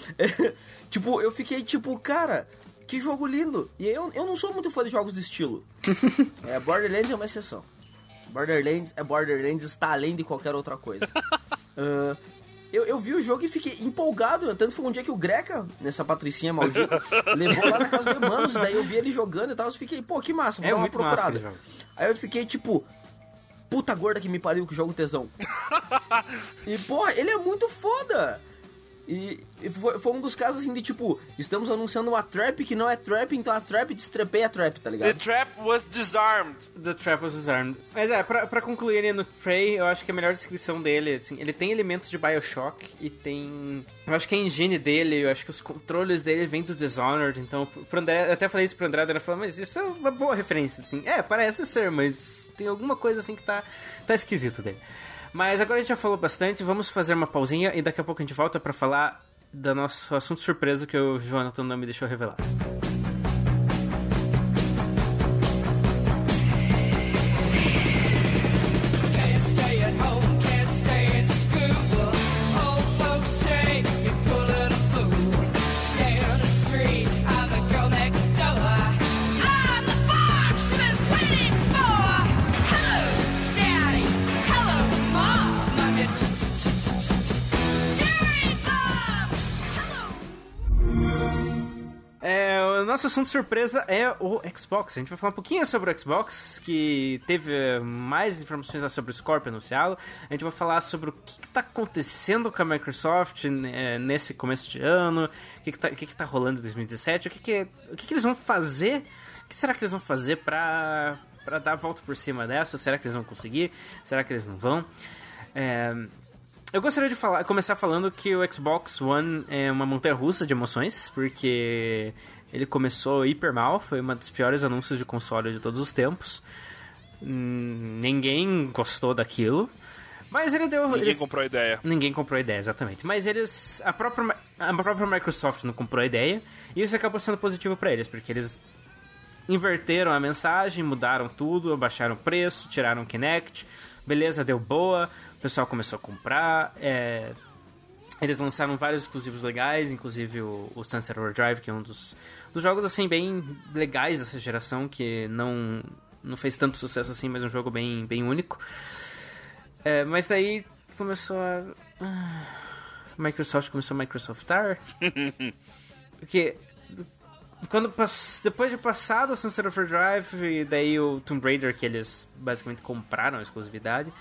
tipo, eu fiquei tipo, cara, que jogo lindo. E eu, eu não sou muito fã de jogos do estilo. é, Borderlands é uma exceção. Borderlands é Borderlands, está além de qualquer outra coisa. Ah, eu, eu vi o jogo e fiquei empolgado. Tanto foi um dia que o Greca, nessa patricinha maldita, levou lá na casa do Emanos. Daí eu vi ele jogando e tal. Eu fiquei, pô, que massa, vou É dar uma procurada. Aí eu fiquei tipo, puta gorda que me pariu que jogo tesão. e, porra, ele é muito foda. E, e foi, foi um dos casos assim de tipo, estamos anunciando uma trap que não é trap, então a trap destrepei a trap, tá The ligado? trap was disarmed. The Trap was Disarmed. Mas é, pra, pra concluir ali no Prey, eu acho que a melhor descrição dele, assim, ele tem elementos de Bioshock e tem... Eu acho que a engine dele, eu acho que os controles dele vêm do Dishonored, então pro André, eu até falei isso pro André, ele falou, mas isso é uma boa referência, assim. É, parece ser, mas tem alguma coisa assim que tá, tá esquisito dele. Mas agora a gente já falou bastante, vamos fazer uma pausinha e daqui a pouco a gente volta pra falar do nosso assunto surpresa que o Jonathan não me deixou revelar. Can't assunto surpresa é o Xbox. A gente vai falar um pouquinho sobre o Xbox, que teve eh, mais informações sobre o Scorpio anunciado. A gente vai falar sobre o que está acontecendo com a Microsoft né, nesse começo de ano, o que está que que tá rolando em 2017, o que, que, o que, que eles vão fazer, o que será que eles vão fazer para para dar a volta por cima dessa? Será que eles vão conseguir? Será que eles não vão? É, eu gostaria de falar, começar falando que o Xbox One é uma montanha russa de emoções, porque ele começou hiper mal, foi uma dos piores anúncios de console de todos os tempos. Hum, Ninguém gostou daquilo. Mas ele deu. Ninguém eles- comprou a ideia. Ninguém comprou a ideia, exatamente. Mas eles. A própria, a própria Microsoft não comprou a ideia. E isso acabou sendo positivo pra eles, porque eles inverteram a mensagem, mudaram tudo, abaixaram o preço, tiraram o Kinect. Beleza, deu boa. O pessoal começou a comprar. é, Eles lançaram vários exclusivos legais, inclusive o, o Sunset Overdrive, que é um dos, dos jogos assim bem legais dessa geração, que não, não fez tanto sucesso assim, mas é um jogo bem, bem único. É, mas daí começou a. ah, Microsoft começou a Microsoftar. Porque. Quando, depois de passado o Sunset Overdrive e daí o Tomb Raider, que eles basicamente compraram a exclusividade,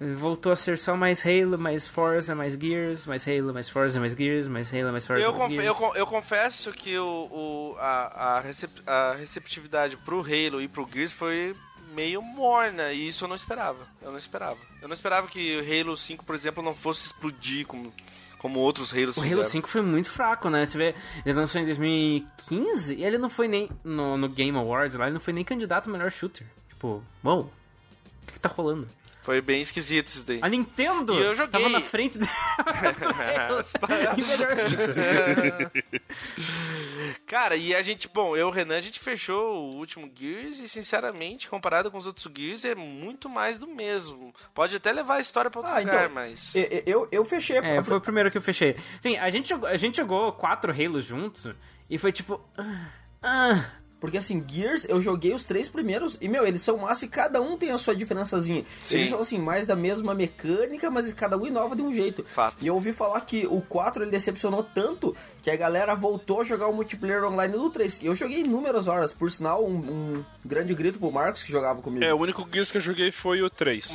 voltou a ser só mais Halo, mais Forza, mais Gears, mais Halo, mais Forza, mais Gears, mais Halo, mais Forza, Eu, mais Gears. eu, eu confesso que o, o- a, a, recep- a receptividade pro Halo e pro Gears foi meio morna, e isso eu não esperava. Eu não esperava. Eu não esperava que o Halo 5, por exemplo, não fosse explodir como, como outros Halos O fizeram. Halo 5 foi muito fraco, né? Você vê, ele lançou em 2015 e ele não foi nem no, no Game Awards lá, ele não foi nem candidato ao melhor shooter. Tipo, uou, o que, que tá rolando? Foi bem esquisito isso daí. A Nintendo E eu joguei. tava na frente shooter. Cara, e a gente, bom, eu e o Renan, a gente fechou o último Gears e, sinceramente, comparado com os outros Gears, é muito mais do mesmo. Pode até levar a história pra outro Ah, lugar, então, mas... Eu, eu, eu fechei a É, foi o primeiro que eu fechei. Sim, a gente jogou, a gente jogou quatro Halos juntos e foi tipo. ah, ah. Porque assim, Gears, eu joguei os três primeiros e, meu, eles são massa e cada um tem a sua diferençazinha. Sim. Eles são, assim, mais da mesma mecânica, mas cada um inova de um jeito. Fato. E eu ouvi falar que o 4 ele decepcionou tanto que a galera voltou a jogar o multiplayer online do 3. E eu joguei inúmeras horas, por sinal, um, um grande grito pro Marcos que jogava comigo. É, o único Gears que eu joguei foi o 3.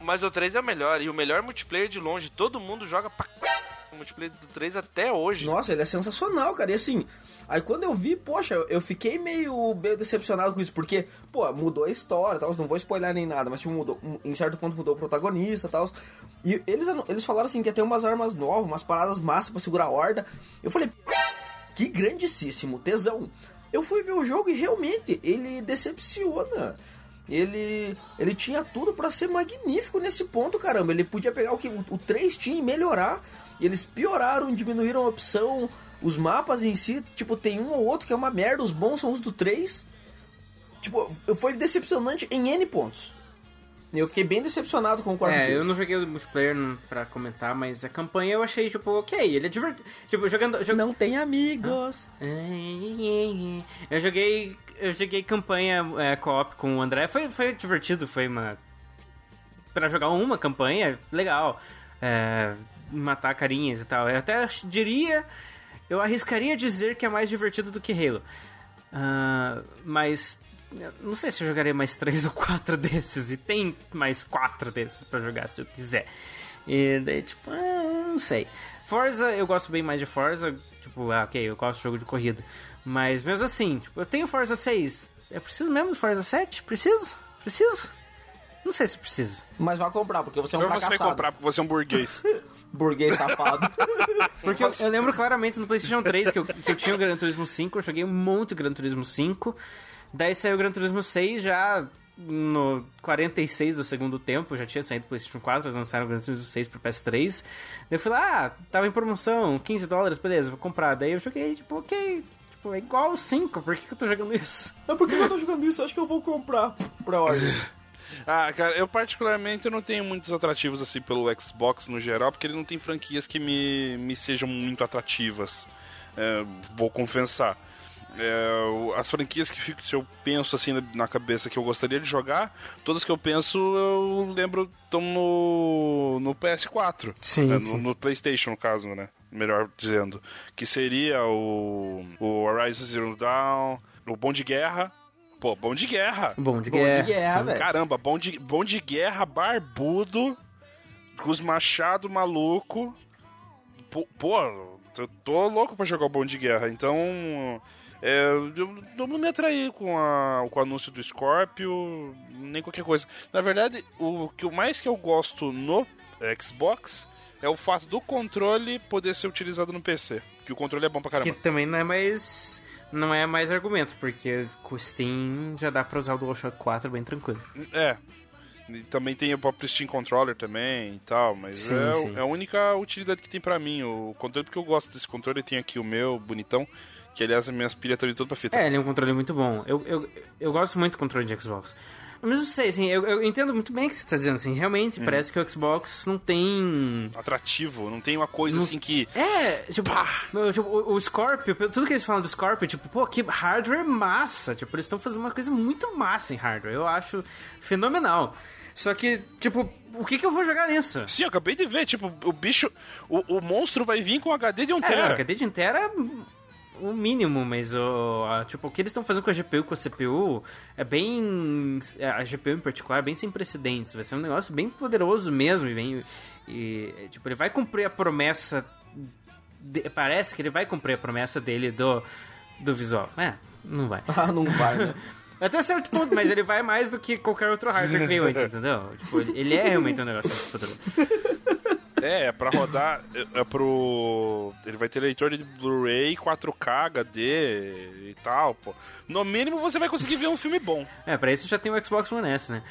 Mas o 3 é o melhor, e o melhor multiplayer de longe. Todo mundo joga pra... c- o multiplayer do 3 até hoje. Nossa, ele é sensacional, cara. E assim, aí quando eu vi, poxa, eu fiquei meio, meio decepcionado com isso, porque, pô, mudou a história, tal, não vou spoiler nem nada, mas tipo, mudou, em certo ponto mudou o protagonista, tal. E eles, eles falaram assim que ia ter umas armas novas, umas paradas massas pra segurar a horda. Eu falei, que grandíssimo tesão. Eu fui ver o jogo e realmente ele decepciona. Ele, ele tinha tudo pra ser magnífico nesse ponto, caramba. Ele podia pegar o que o, o 3 tinha e melhorar. E eles pioraram, diminuíram a opção. Os mapas em si, tipo, tem um ou outro que é uma merda. Os bons são os do 3. Tipo, foi decepcionante em N pontos. Eu fiquei bem decepcionado com o quarto É, eu não joguei o multiplayer pra comentar, mas a campanha eu achei, tipo, ok. Ele é divertido. Tipo, jogando. jog- Não tem amigos. Eu joguei. Eu joguei campanha é, co-op com o André. Foi, foi divertido, foi uma. Pra jogar uma campanha, legal. É, matar carinhas e tal. Eu até diria. Eu arriscaria dizer que é mais divertido do que Halo. Ah, mas. Não sei se eu jogaria mais três ou quatro desses. E tem mais quatro desses pra jogar se eu quiser. E daí, tipo, ah, não sei. Forza, eu gosto bem mais de Forza. Tipo, ah, ok, eu gosto de jogo de corrida. Mas mesmo assim, tipo, eu tenho Forza 6. Eu preciso mesmo do Forza 7? Preciso? Preciso? Não sei se preciso. Mas vai comprar, porque você é um Agora você vai fracassado. comprar porque você é um burguês. Burguês safado. Porque eu, eu lembro claramente no PlayStation 3 que eu, que eu tinha o Gran Turismo 5, eu joguei muito o Gran Turismo 5. Daí saiu o Gran Turismo 6 já no 46 do segundo tempo, já tinha saído do PlayStation 4, eles lançaram o Gran Turismo 6 pro PS3. Daí eu fui lá, ah, tava em promoção, 15 dólares, beleza, vou comprar. Daí eu joguei, tipo, ok, tipo, é igual o 5, por que, que eu tô jogando isso? Mas por que eu tô jogando isso? Acho que eu vou comprar pra ordem. Ah, cara, eu particularmente não tenho muitos atrativos assim pelo Xbox no geral, porque ele não tem franquias que me, me sejam muito atrativas. É, vou confessar. É, as franquias que fico, se eu penso assim na, na cabeça que eu gostaria de jogar, todas que eu penso eu lembro estão no, no PS4. Sim, né, sim. No, no PlayStation, no caso, né? melhor dizendo, que seria o, o Horizon Zero Dawn, o Bom de Guerra. Pô, Bom de Guerra. Bom de Bom guerra. de guerra, velho. Caramba, Bom de, bom de Guerra barbudo, com os machados maluco. Pô, pô, eu tô louco pra jogar o Bom de Guerra, então... É, eu não me atraí com, a, com o anúncio do Scorpio, nem qualquer coisa. Na verdade, o que o mais que eu gosto no Xbox é o fato do controle poder ser utilizado no PC. Que o controle é bom pra Que caramba. também não é mais. Não é mais argumento, porque com o Steam já dá pra usar o DualShock 4 bem tranquilo. É. E também tem o próprio Steam Controller também e tal, mas Sim, é, sim. é a única utilidade que tem pra mim. O controle, porque eu gosto desse controle, tem aqui o meu, bonitão, que aliás as minhas pilhas tudo pra fita. É, ele é um controle muito bom. Eu, eu, eu gosto muito do controle de Xbox. Mas não sei, assim, eu, eu entendo muito bem o que você tá dizendo, assim, realmente Hum. parece que o Xbox não tem... Atrativo, não tem uma coisa Não- assim que. É, tipo, tipo, o, o Scorpio, tudo que eles falam do Scorpio, tipo, pô, que hardware massa. Tipo, eles estão fazendo uma coisa muito massa em hardware. Eu acho fenomenal. Só que, tipo, o que que eu vou jogar nisso? Sim, eu acabei de ver, tipo, o bicho. O, o monstro vai vir com HD de 1 É, tera. não, HD de inteira é o mínimo, mas o, a- tipo, o que eles estão fazendo com a GPU e com a CPU é bem. é, A GPU em particular é bem sem precedentes. Vai ser um negócio bem poderoso mesmo. E, bem, e tipo, ele vai cumprir a promessa. de- parece que ele vai cumprir a promessa dele do, do visual. É, não vai. Ah, não vai, né? Até certo ponto, mas ele vai mais do que qualquer outro hardware que veio antes, entendeu? Tipo, ele- ele é realmente um negócio muito poderoso. É, é pra rodar. É, é pro. Ele vai ter leitor de Blu-ray, 4K, HD e tal, pô. No mínimo você vai conseguir ver um filme bom. É, pra isso já tem o Xbox One S, né?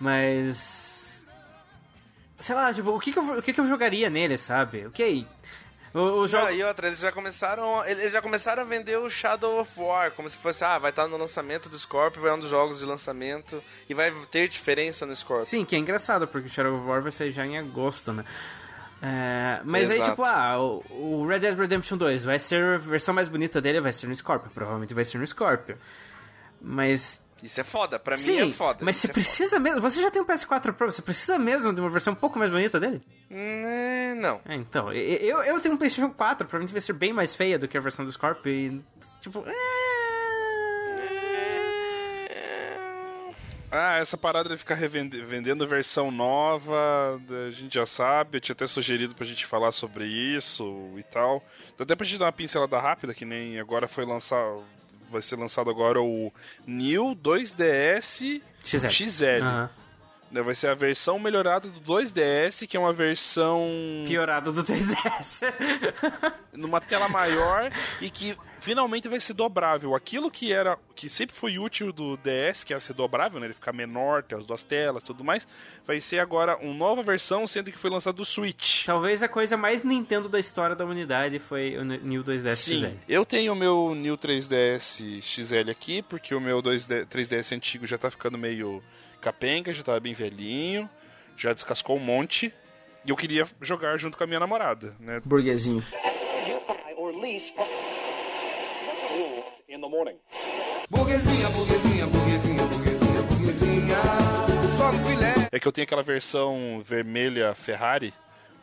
Mas. Sei lá, tipo, o que que eu, o que que eu jogaria nele, sabe? Ok. O, o jogo. Não, e outra, eles já começaram. Eles já começaram a vender o Shadow of War, como se fosse, ah, vai estar no lançamento do Scorpio, vai um dos jogos de lançamento e vai ter diferença no Scorpio. Sim, que é engraçado, porque o Shadow of War vai sair já em agosto, né? É, mas aí, Exato. tipo, ah, o, Red Dead Redemption 2 vai ser a versão mais bonita dele, vai ser no Scorpio. Provavelmente vai ser no Scorpio. Mas. Isso é foda, pra mim Sim, é foda. mas você é precisa mesmo. Você já tem um PS4 Pro, você precisa mesmo de uma versão um pouco mais bonita dele? foda. Né, Não. É, então, eu, eu tenho um PlayStation 4, provavelmente vai ser bem mais feia do que a versão do Scorpio e. Tipo. é... Ah, essa parada de ficar vendendo versão nova, a gente já sabe, eu tinha até sugerido pra gente falar sobre isso e tal. Então até pra gente dar uma pincelada rápida, que nem agora foi lançar. Vai ser lançado agora o New 2DS XL. XL. Aham. Né, Vai ser a versão melhorada do 2DS, que é uma versão Piorado do 3DS. numa tela maior e que finalmente vai ser dobrável. Aquilo que era que sempre foi útil do DS, que era ser dobrável, né? Ele ficar menor, ter as duas telas, tudo mais, vai ser agora uma nova versão, sendo que foi lançado do Switch. Talvez a coisa mais Nintendo da história da humanidade foi o New 2DS Sim, XL. eu tenho o meu New 3DS XL aqui, porque o meu 2D 3DS antigo já tá ficando meio capenga, já tava bem velhinho, já descascou um monte. E eu queria jogar junto com a minha namorada, né? Burguesinho. Burguesinha, burguesinha, burguesinha, burguesinha, burguesinha. Só no filé. É que eu tenho aquela versão vermelha Ferrari,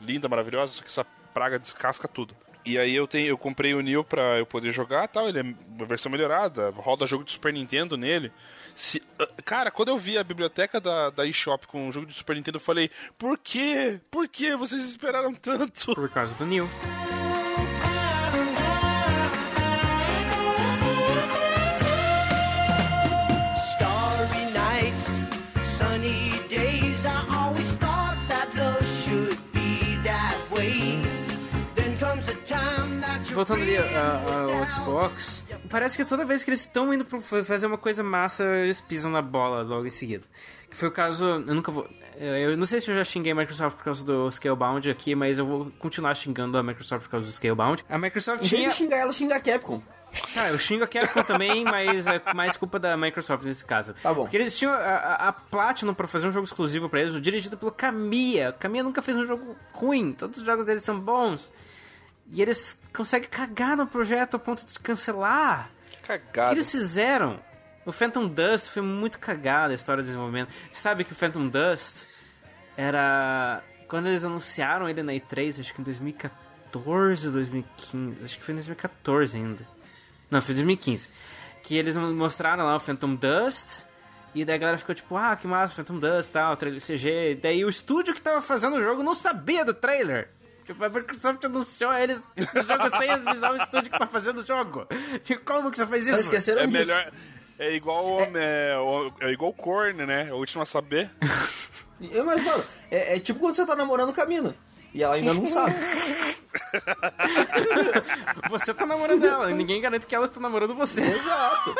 linda, maravilhosa, só que essa praga descasca tudo. E aí eu tenho, eu comprei o Neo pra eu poder jogar tal, ele é uma versão melhorada, roda jogo de Super Nintendo nele. Se, ah, cara, quando eu vi a biblioteca da, da eShop com o jogo de Super Nintendo, eu falei, por quê? Por que vocês esperaram tanto? Por causa do New. Voltando ali ao Xbox, parece que toda vez que eles estão indo pra fazer uma coisa massa, eles pisam na bola logo em seguida. Que foi o caso, eu nunca vou. Eu não sei se eu já xinguei a Microsoft por causa do Scalebound aqui, mas eu vou continuar xingando a Microsoft por causa do Scalebound. A Microsoft Em tinha. xingar ela, xinga a Capcom. Ah, eu xingo a Capcom também, mas é mais culpa da Microsoft nesse caso. Tá bom. Porque eles tinham a, a, a Platinum pra fazer um jogo exclusivo pra eles, dirigido pelo Kamiya. Kamiya nunca fez um jogo ruim, todos os jogos deles são bons. E eles conseguem cagar no projeto a ponto de cancelar. Que O que cagada. eles fizeram? O Phantom Dust foi muito cagada a história do desenvolvimento. Você sabe que o Phantom Dust era. Quando eles anunciaram ele na E3, acho que em 2014 2014 ou 2015? Acho que foi em 2014 ainda. Não, foi 2015. Que eles mostraram lá o Phantom Dust. E daí a galera ficou tipo, ah, que massa, Phantom Dust e tal, trailer CG. E daí o estúdio que tava fazendo o jogo não sabia do trailer. Tipo, a Microsoft anunciou eles o jogo sem avisar o estúdio que tá fazendo o jogo. Tipo, como que você faz Só isso? esqueceram É disso. melhor. É igual, é, o- é igual corno, né? É o último a saber. Eu, Mas, mano, é, é tipo quando você tá namorando com a mina. E ela ainda não sabe. Você tá namorando ela, e ninguém garante que ela está namorando você. Exato.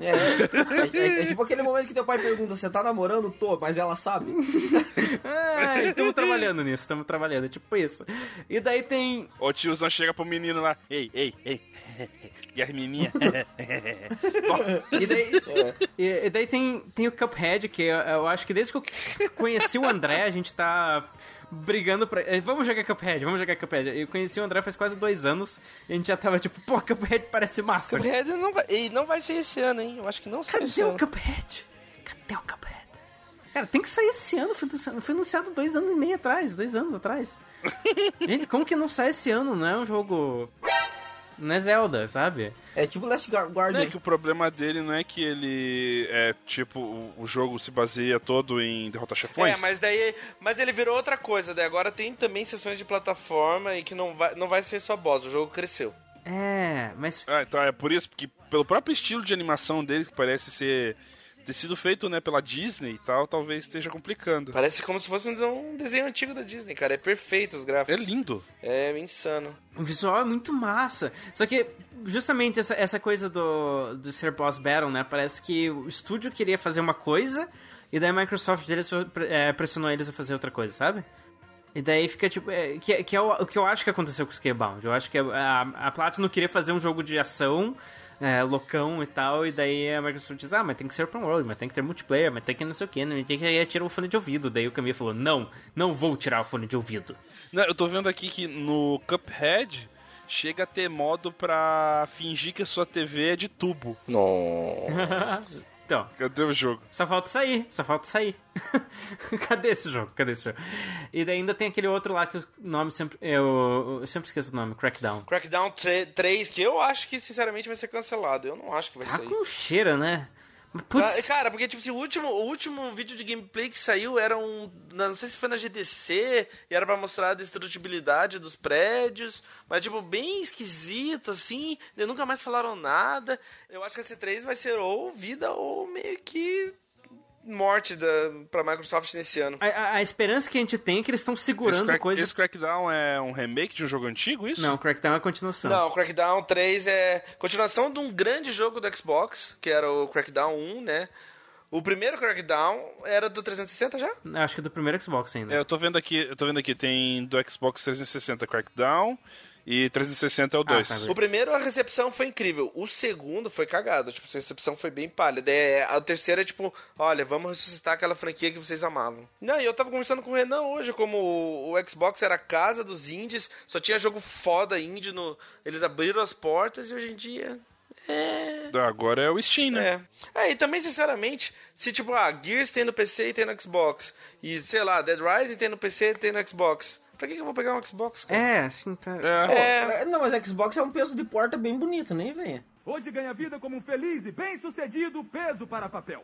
É, é, é- é tipo aquele momento que teu pai pergunta, você tá namorando? Tô, mas ela sabe. É, estamos trabalhando nisso, estamos trabalhando, é tipo isso. E daí tem. O tiozão chega pro menino lá. Ei, ei, ei. E as menininhas? E daí, e, e daí tem, tem o Cuphead, que eu, eu acho que desde que eu conheci o André, a gente tá brigando pra. eh, Vamos jogar Cuphead, vamos jogar Cuphead. Eu conheci o André faz quase dois anos e a gente já tava tipo, pô, Cuphead parece massa. Cuphead não vai, e não vai ser esse ano, hein? Eu acho que não sai esse Cadê o ano. Cuphead? Cadê o Cuphead? Cara, tem que sair esse ano, foi anunciado, foi anunciado dois anos e meio atrás, dois anos atrás. Gente, como que não sai esse ano? Não é um jogo. Não é Zelda, sabe? É tipo Last Guardian. é que o problema dele não é que ele é tipo o, o jogo se baseia todo em derrotar chefões. É, mas daí. Mas ele virou outra coisa. Daí agora tem também sessões de plataforma e que não vai, não vai ser só boss. O jogo cresceu. É, mas. Ah, então é por isso que pelo próprio estilo de animação dele que parece ser ter sido feito, né, pela Disney e tal, talvez esteja complicando. Parece como se fosse um desenho antigo da Disney, cara. É perfeito os É gráficos. lindo. É insano. O visual é muito massa. Só que, justamente, essa, essa coisa do, do ser boss battle, né? Parece que o estúdio queria fazer uma coisa e daí a Microsoft deles é, pressionou eles a fazer outra coisa, sabe? E daí fica tipo. É, que, que é o, o que eu acho que aconteceu com o Scalebound. Eu acho que a, a Platinum queria fazer um jogo de ação. É, loucão e tal, e daí a Microsoft diz, ah, mas tem que ser open world, mas tem que ter multiplayer, mas tem que não sei o que, né? tem que aí tirar o fone de ouvido. Daí o Camille falou, não, não vou tirar o fone de ouvido. Não, eu tô vendo aqui que no Cuphead chega a ter modo pra fingir que a sua TV é de tubo. Nossa. Então, Cadê o jogo? Só falta sair, só falta sair. Cadê esse jogo? Cadê esse jogo? E daí ainda tem aquele outro lá que o nome sempre. Eu, eu sempre esqueço o nome, Crackdown. Crackdown 3, que eu acho que sinceramente vai ser cancelado. Eu não acho que vai Tá sair. com cheiro, né? Putz, Cara, porque tipo, assim, o, último, o último vídeo de gameplay que saiu era um. Não sei se foi na GDC, e era pra mostrar a destrutibilidade dos prédios, mas tipo, bem esquisito, assim. Nunca mais falaram nada. Eu acho que a C3 vai ser ou vida ou meio que morte da, pra Microsoft nesse ano. a, a- a esperança que a gente tem é que eles estão Esse, segurando crack- coisas. esse Crackdown é um remake de um jogo antigo, isso? Não, Crackdown é a continuação. Não, o Crackdown 3 é continuação de um grande jogo do Xbox, que era o Crackdown 1, né? O primeiro Crackdown era do 360 já? Acho que é do primeiro Xbox ainda. É, eu tô vendo aqui, eu tô vendo aqui, tem do Xbox 360 Crackdown e 360 é o 2. tá, O primeiro, a recepção foi incrível. O segundo foi cagado. Tipo, a recepção foi bem pálida. É, a terceira é tipo, olha, vamos ressuscitar aquela franquia que vocês amavam. Não, e eu tava conversando com o Renan hoje, como o, o Xbox era a casa dos indies, só tinha jogo foda indie no. Eles abriram as portas e hoje em dia. É. Agora é o Steam, né? É. é, e também, sinceramente, se tipo, ah, Gears tem no PC e tem no Xbox, e sei lá, Dead Rising tem no PC e tem no Xbox, pra que, que eu vou pegar um Xbox? Cara? É, assim, tá. É. É, Não, mas Xbox é um peso de porta bem bonito, nem venha. Hoje ganha vida como um feliz e bem-sucedido peso para papel.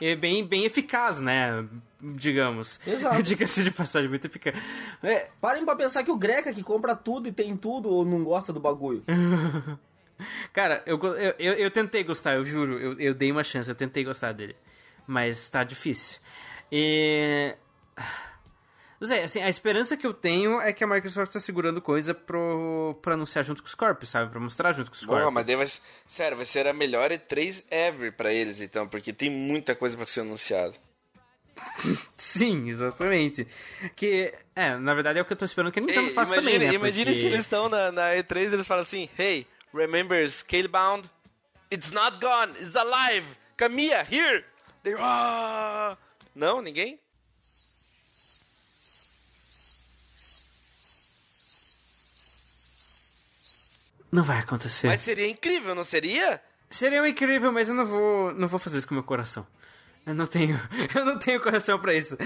É bem, bem eficaz, né? Digamos. Exato. Diga-se de passagem, muito eficaz. É, Parem pra pensar que o Greca que compra tudo e tem tudo ou não gosta do bagulho. Cara, eu, eu, eu tentei gostar, eu juro. Eu, eu dei uma chance, eu tentei gostar dele. Mas tá difícil. E. Zé, assim, a esperança que eu tenho é que a Microsoft tá segurando coisa pro, pra anunciar junto com os corpos, sabe? Pra mostrar junto com os corpos. Porra, mas daí vai, ser- sério, vai ser a melhor E3 ever pra eles, então, porque tem muita coisa pra ser anunciada. Sim, exatamente. Que, é, na verdade é o que eu tô esperando que a Nintendo Ei, faça imagine, também, né? imagine Porque- se eles estão na, na E3 e eles falam assim, Hey, remember Scalebound? It's not gone, it's alive! Kamiya, here! They, ah! Não, ninguém? Não vai acontecer. Mas seria incrível, não seria? Seria incrível, mas eu não vou, não vou fazer isso com o meu coração. Eu não tenho, eu não tenho coração pra isso.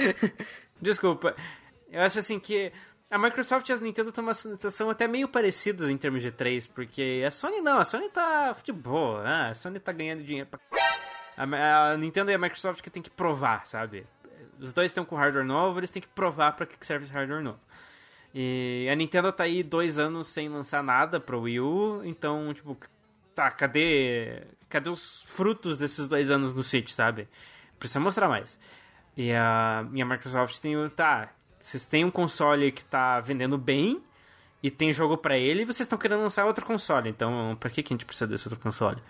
Desculpa. Eu acho assim que A Microsoft e a Nintendo estão uma situação até meio parecidas em termos de três, porque a Sony não, a Sony tá de boa, né? a Sony tá ganhando dinheiro pra... A, a Nintendo e a Microsoft que tem que provar, sabe? Os dois estão com hardware novo, eles têm que provar pra que serve esse hardware novo. E a Nintendo tá aí dois anos sem lançar nada pro Wii U, então, tipo, tá, cadê, cadê os frutos desses dois anos no Switch, sabe? Precisa mostrar mais. E a, e a Microsoft tem o, tá, vocês têm um console que tá vendendo bem e tem jogo pra ele e vocês estão querendo lançar outro console, então pra que, que a gente precisa desse outro console?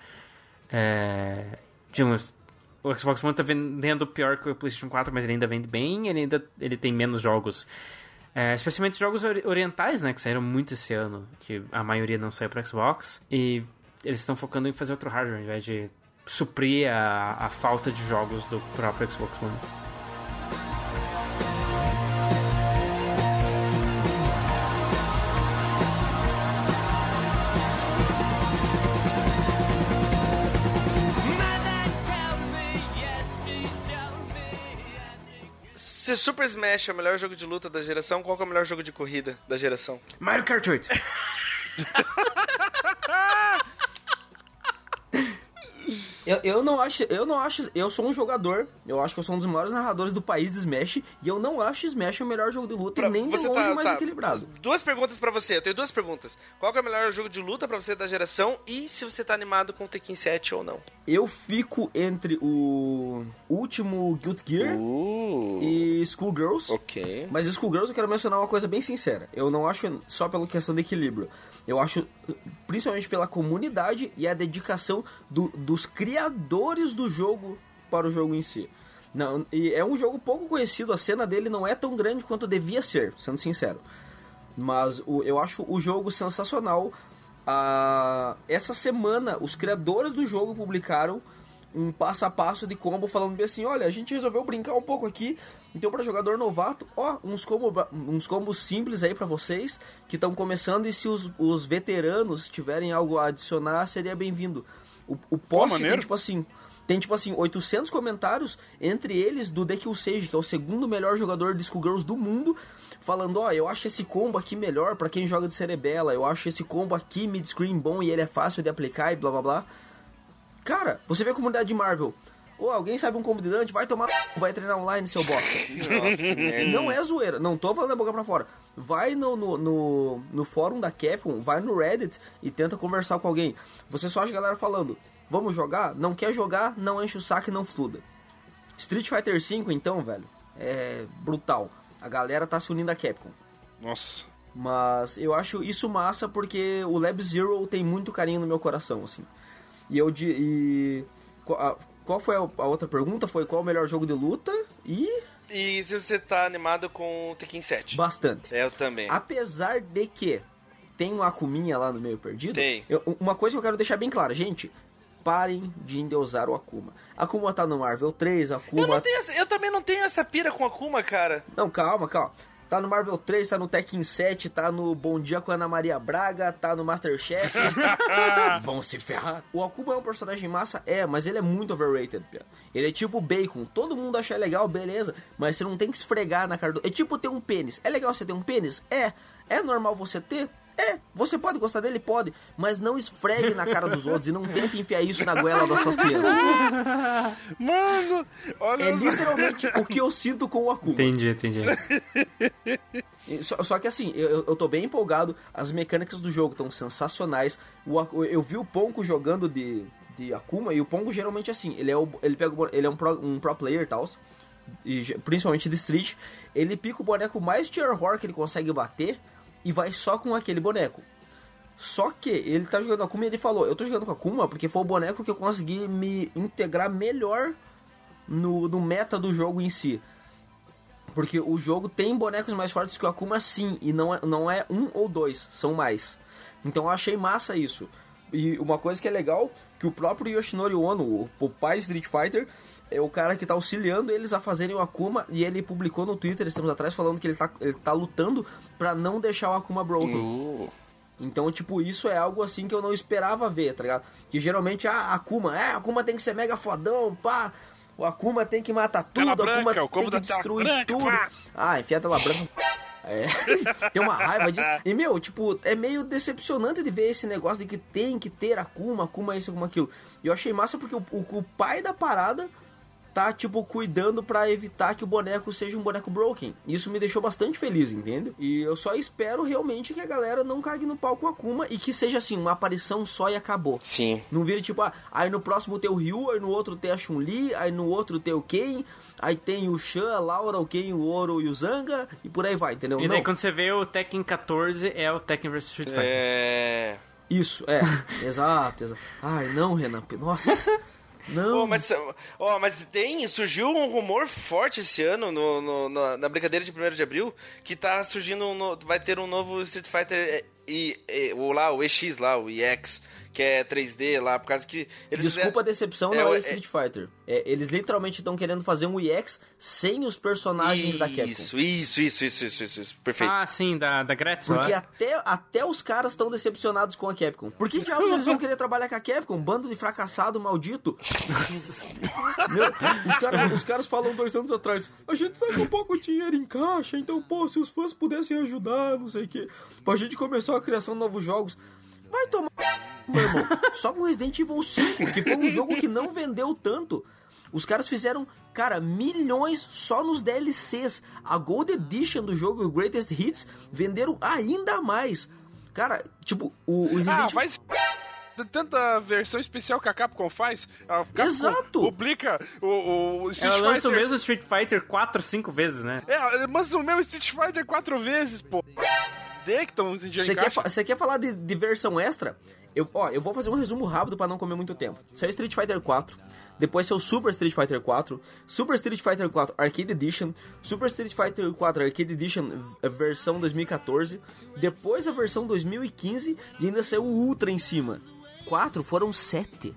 É, digamos, o Xbox One tá vendendo pior que o PlayStation 4, mas ele ainda vende bem, ele ainda ele tem menos jogos é, especialmente jogos orientais, né? Que saíram muito esse ano. Que a maioria não saiu para Xbox. E eles estão focando em fazer outro hardware, ao invés de suprir a, a falta de jogos do próprio Xbox One. Se Super Smash é o melhor jogo de luta da geração, qual que é o melhor jogo de corrida da geração? Mario Kart 8. Eu, eu não acho, eu não acho, eu sou um jogador, eu acho que eu sou um dos maiores narradores do país de Smash, e eu não acho Smash o melhor jogo de luta Pra- e nem de longe tá- o mais tá. equilibrado. Duas perguntas pra você, eu tenho duas perguntas. Qual que é o melhor jogo de luta pra você da geração e se você tá animado com o Tekken 7 ou não? Eu fico entre o último Guilty Gear e Schoolgirls. Ok. Mas Schoolgirls eu quero mencionar uma coisa bem sincera. Eu não acho só pela questão de equilíbrio. Eu acho, principalmente pela comunidade e a dedicação do- dos criadores do jogo para o jogo em si. Não, e é um jogo pouco conhecido, a cena dele não é tão grande quanto devia ser, sendo sincero. Mas o- eu acho o jogo sensacional. Ah, essa semana, os criadores do jogo publicaram um passo a passo de combo falando bem assim, olha, a gente resolveu brincar um pouco aqui, então para jogador novato, ó, uns, combo, uns combos simples aí para vocês que estão começando e se os, os veteranos tiverem algo a adicionar, seria bem-vindo. O, o post tem tipo assim, tem tipo assim 800 comentários, entre eles do Deck Sage, que é o segundo melhor jogador de Schoolgirls do mundo, falando, ó, eu acho esse combo aqui melhor pra quem joga de Cerebela, eu acho esse combo aqui mid-screen bom e ele é fácil de aplicar e blá blá blá. Cara, você vê a comunidade de Marvel. Ô, alguém sabe um combo de Dante? Vai tomar. c****, Vai treinar online, seu bosta. Nossa. Não é zoeira. Não tô falando da boca pra fora. Vai no, no, no, no fórum da Capcom, vai no Reddit e tenta conversar com alguém. Você só acha a galera falando: Vamos jogar? Não quer jogar? Não enche o saco e não fluda. Street Fighter V, então, velho, é brutal. A galera tá se unindo à Capcom. Nossa. Mas eu acho isso massa porque o Lab Zero tem muito carinho no meu coração, assim. E eu de. E, qual, a- qual foi a, a outra pergunta? Foi qual o melhor jogo de luta? E. E se você tá animado com o Tekken 7? Bastante. É, eu também. Apesar de que tem uma Akuminha lá no meio perdido. Tem. eu- uma coisa que eu quero deixar bem clara, gente. Parem de endeusar o Akuma. Akuma tá no Marvel 3, Akuma. Eu, não tenho eu também não tenho essa pira com Akuma, cara. Não, calma, calma. Tá no Marvel 3, tá no Tekken 7, tá no Bom Dia com Ana Maria Braga, tá no Masterchef. Vão se ferrar. O Akuma é um personagem massa? É, mas ele é muito overrated, Pia. Ele é tipo bacon. Todo mundo acha legal, beleza, mas você não tem que esfregar na cara do... É tipo ter um pênis. É legal você ter um pênis? É. É normal você ter? É. Você pode gostar dele? Pode. Mas não esfregue na cara dos outros e não tente enfiar isso na goela das suas crianças. Mano, olha É literalmente o que eu sinto com o Akuma. Entendi, entendi. Só, só que assim, eu, eu tô bem empolgado, as mecânicas do jogo estão sensacionais. O, eu vi o Ponko jogando de, de Akuma, e o Ponko geralmente assim, ele é, o, ele pega ele é um pro, um pro player e tal, e principalmente de Street. Ele pica o boneco mais tier horror que ele consegue bater e vai só com aquele boneco. Só que ele tá jogando Akuma e ele falou: Eu tô jogando com Akuma porque foi o boneco que eu consegui me integrar melhor no, no meta do jogo em si. Porque o jogo tem bonecos mais fortes que o Akuma sim, e não é, não é um ou dois, são mais. Então eu achei massa isso. E uma coisa que é legal, que o próprio Yoshinori Ono, o, o pai Street Fighter, é o cara que tá auxiliando eles a fazerem o Akuma, e ele publicou no Twitter esses tempos atrás falando que ele tá, ele tá lutando pra não deixar o Akuma broken. Então, tipo, isso é algo assim que eu não esperava ver, tá ligado? Que geralmente, ah, Akuma, é, Akuma tem que ser mega fodão, pá. O Akuma tem que matar tudo, Tela o Akuma branca, o tem que destruir branca, tudo. pá. Ah, enfia a tela branca. É, tem uma raiva disso. E, meu, tipo, é meio decepcionante de ver esse negócio de que tem que ter Akuma, Akuma isso, Akuma aquilo. E eu achei massa porque o, o, o pai da parada tá, tipo, cuidando pra evitar que o boneco seja um boneco broken. Isso me deixou bastante feliz, entende? E eu só espero realmente que a galera não cague no pau com a Akuma e que seja, assim, uma aparição só e acabou. Sim. Não vire, tipo, ah, aí no próximo tem o Ryu, aí no outro tem a Chun-Li, aí no outro tem o Ken, aí tem o Shan, a Laura, o Ken, o Oro e o Zanga, e por aí vai, entendeu? E daí Não. quando você vê o Tekken 14 é o Tekken vs Street Fighter. É. Isso, é. exato, exato. Ai, não, Renan. Nossa. Não. Ó, mas, ó, mas tem, surgiu um rumor forte esse ano no, no- na, na brincadeira de 1 de abril que tá surgindo um no- vai ter um novo Street Fighter é, e, e- o lá, o EX lá, o EX, que é 3D lá, por causa que eles Desculpa a fizeram- decepção, É, não é, é- Street Fighter. É, eles literalmente estão querendo fazer um EX sem os personagens da Capcom. Isso, isso, isso, isso, isso, isso, isso. Perfeito. Ah, sim, da, da Gretchen. Porque lá. até, até os caras estão decepcionados com a Capcom. Por que diabos eles vão querer trabalhar com a Capcom? Bando de fracassado maldito. Meu, os, caras, os caras falam dois anos atrás, a gente tá com pouco dinheiro em caixa, então, pô, se os fãs pudessem ajudar, não sei o quê, pra gente começar a criação de novos jogos. Vai tomar, meu irmão. Só com Resident Evil 5, que foi um jogo que não vendeu tanto. Os caras fizeram, cara, milhões só nos DLCs. A Gold Edition do jogo, o Greatest Hits, venderam ainda mais. Cara, tipo, o, o Resident Ah, Evil... faz tanta versão especial que a Capcom faz. A Capcom Exato. publica o, o Street Ela lança o Fighter. mesmo Street Fighter 4, 5 vezes, né? É, lança o mesmo Street Fighter quatro vezes, pô. De que estão em dinheiro Você em quer, caixa. fa- você quer falar de, de versão extra? Eu, ó, eu vou fazer um resumo rápido pra não comer muito tempo. Saiu Street Fighter 4, depois saiu Super Street Fighter 4, Super Street Fighter 4 Arcade Edition, Super Street Fighter 4 Arcade Edition versão 2014, depois a versão 2015 e ainda saiu o Ultra em cima. Quatro foram sete.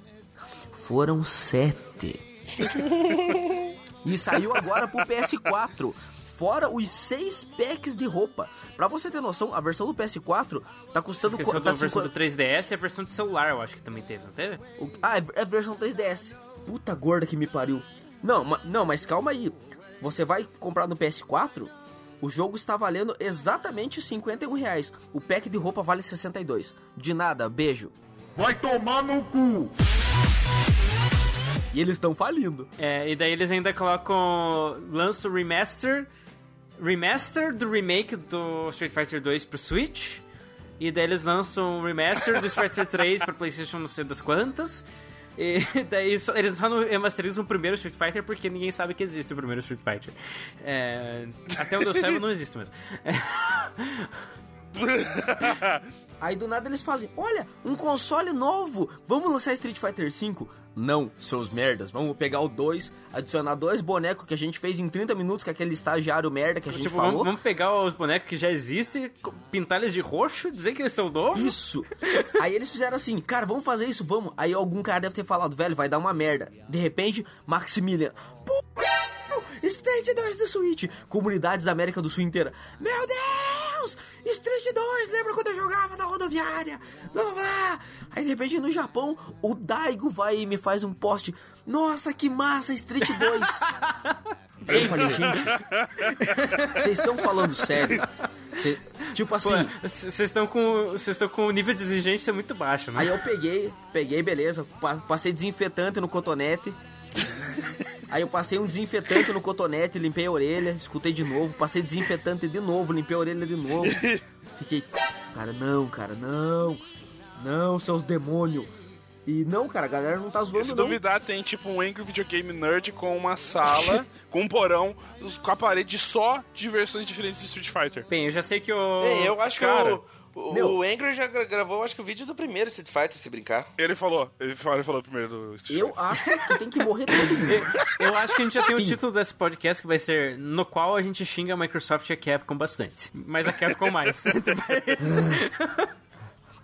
Foram sete. E saiu agora pro PS4. Fora os seis packs de roupa. Pra você ter noção, a versão do PS4 tá custando... Esqueceu qu- da tá versão do 50 3DS e a versão de celular, eu acho que também teve, não teve? o- Ah, é, é versão 3DS. Puta gorda que me pariu. Não, ma- não, mas calma aí. Você vai comprar no PS4, o jogo está valendo exatamente 51 reais. O pack de roupa vale 62. De nada, beijo. Vai tomar no cu! E eles estão falindo. É, e daí eles ainda colocam. lançam o remaster. Remaster do remake do Street Fighter 2 pro Switch. E daí eles lançam o remaster do Street Fighter 3 pra PlayStation não sei das quantas. E daí só- eles só não remasterizam o primeiro Street Fighter porque ninguém sabe que existe o primeiro Street Fighter. É, até onde eu saiba não existe mesmo. Aí do nada eles fazem, olha, um console novo, vamos lançar Street Fighter V? Não, seus merdas, vamos pegar o 2, adicionar dois bonecos que a gente fez em 30 minutos com aquele estagiário merda que a gente Tipo, falou. vamos, vamos pegar os bonecos que já existem, pintar eles de roxo, dizer que eles são novos. Isso. Aí eles fizeram assim, cara, vamos fazer isso, vamos. Aí algum cara deve ter falado, velho, vai dar uma merda. De repente, Maximilian, pô, Street 2 do Switch. Comunidades da América do Sul inteira. Meu Deus! Street 2, lembra quando eu jogava na rodoviária? Não lá. Aí de repente no Japão, o Daigo vai e me faz um post. Nossa, que massa, Street 2. Aí eu falei, gente, vocês estão falando sério? Cê- tipo assim. Vocês estão com vocês estão com um nível de exigência muito baixo, né? Aí eu peguei, peguei, beleza, pa- passei desinfetante no cotonete. Aí eu passei um desinfetante no cotonete, limpei a orelha, escutei de novo, passei desinfetante de novo, limpei a orelha de novo. Fiquei, cara, não, cara, não. Não, seus demônios. E não, cara, a galera não tá zoando Se não. duvidar, tem tipo um Angry Videogame Nerd com uma sala, com um porão, com a parede só de versões diferentes de Street Fighter. Bem, eu já sei que o. É, eu acho cara, que o, o, meu- o Angry já gra- gravou, acho que o vídeo do primeiro Street Fighter, se brincar. Ele falou, ele falou, ele falou primeiro do Street Eu Fighter. acho que tem que morrer todo mundo. Eu acho que a gente já tem o título desse podcast que vai ser no qual a gente xinga a Microsoft e a Capcom bastante. Mas a Capcom mais.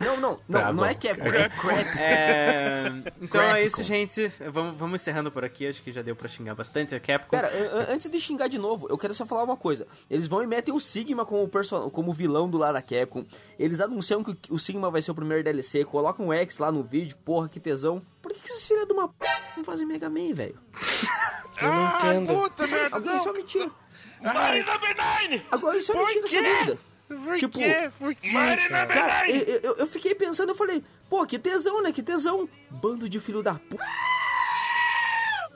Não, não, não, Tá não é Capcom, é Crack. É, Então é isso, gente. Vamos, vamos encerrando por aqui. Acho que já deu pra xingar bastante a Capcom. Pera, an- an- antes de xingar de novo, eu quero só falar uma coisa. Eles vão e metem o Sigma como, person... como vilão do lado da Capcom. Eles anunciam que o Sigma vai ser o primeiro DLC, colocam o X lá no vídeo, porra, que tesão. Por que, que esses filhos de uma p não fazem Mega Man, velho? Eu não Ah, entendo. puta merda, Alguém não. só me tira. Number Nine! Agora isso é Por mentira quê? essa dúvida. Por Tipo, quê? Por quê? Number Cara, Nine! eu, eu- eu fiquei pensando, eu falei, pô, que tesão, né? Que tesão. Bando de filho da puta.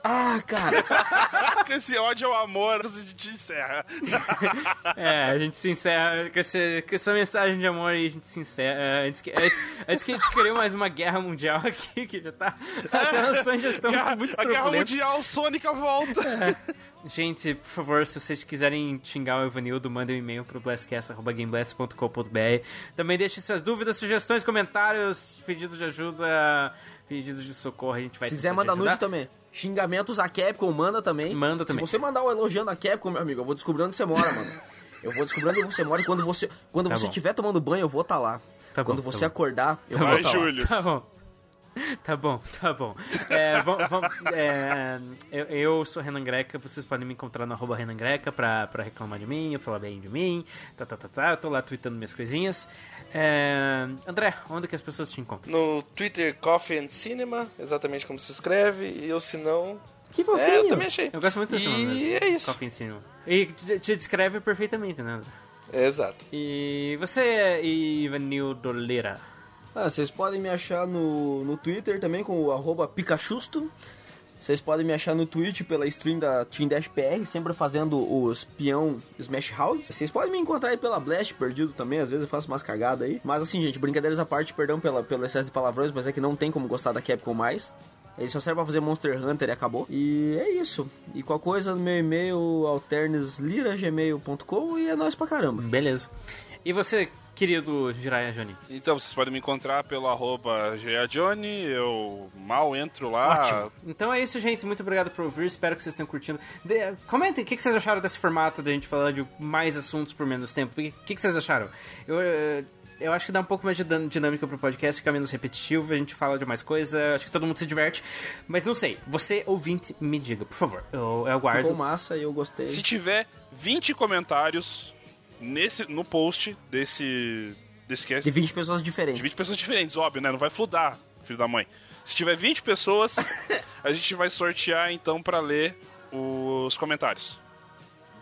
Ah, cara. Com esse ódio ao amor, a gente encerra. É, a gente se encerra com, esse- com essa mensagem de amor e a gente se encerra. é, Antes que, antes, antes que a gente crie mais uma guerra mundial aqui, que já tá. As relações já estão Guerra- muito a Guerra. Mundial, Sônica volta. Gente, por favor, se vocês quiserem xingar o Evanildo, mandem um e-mail pro blastcast.gameblast.com.br. Também deixem suas dúvidas, sugestões, comentários, pedidos de ajuda, pedidos de socorro, a gente vai Se quiser mandar ajudar. nude também. Xingamentos a Capcom, manda também. Manda também. Se você mandar um elogiando a Capcom, meu amigo, eu vou descobrir onde você mora, mano. Eu vou descobrindo onde você mora e quando você, quando Tá você estiver tomando banho, eu vou estar lá. Tá quando tá você bom. acordar, eu Vai, vou estar lá. Júlio. Tá bom. Tá bom, tá bom. É, é, eu, eu sou Renan Greca, vocês podem me encontrar no arroba Renan Greca pra, pra reclamar de mim, falar bem de mim, tá, tá, tá, tá. Eu tô lá tweetando minhas coisinhas. É, André, onde que as pessoas te encontram? No Twitter, Coffee and Cinema, exatamente como se escreve, e ou se não. Que fofinho. É, eu também achei. Eu gosto muito desse nome. E é isso. Coffee and Cinema. E te, te descreve perfeitamente, né, André? É, exato. E você, Ivanildo Lira? Ah, vocês podem me achar no, no Twitter também com o arroba Pikachusto. Vocês podem me achar no Twitch pela stream da Team Dash PR, sempre fazendo os peão Smash House. Vocês podem me encontrar aí pela Blast perdido também, às vezes eu faço umas cagadas aí. Mas assim, gente, brincadeiras à parte, perdão pela, pelo excesso de palavrões, mas é que não tem como gostar da Capcom mais. Ele só serve pra fazer Monster Hunter e acabou. E é isso. E qualquer coisa no meu e-mail, alternesliragmail.com e é nóis pra caramba. Beleza. E você, querido Jiraiya Johnny? Então, vocês podem me encontrar pelo arroba Johnny. Eu mal entro lá. Ótimo. Então é isso, gente. Muito obrigado por ouvir. Espero que vocês tenham curtindo. De- comentem o que, que vocês acharam desse formato de a gente falar de mais assuntos por menos tempo. O que, que, vocês acharam? Eu, eh, eu acho que dá um pouco mais de dinâmica pro podcast, fica menos repetitivo, a gente fala de mais coisa, acho que todo mundo se diverte. Mas não sei, você ouvinte, me diga, por favor. Eu, eu aguardo. Ficou massa e eu gostei. Se tiver 20 comentários nesse, no post desse, desse cast, De 20 pessoas de diferentes. 20 pessoas diferentes, óbvio, né? Não vai fludar, filho da mãe. Se tiver 20 pessoas, a gente vai sortear então pra ler os comentários.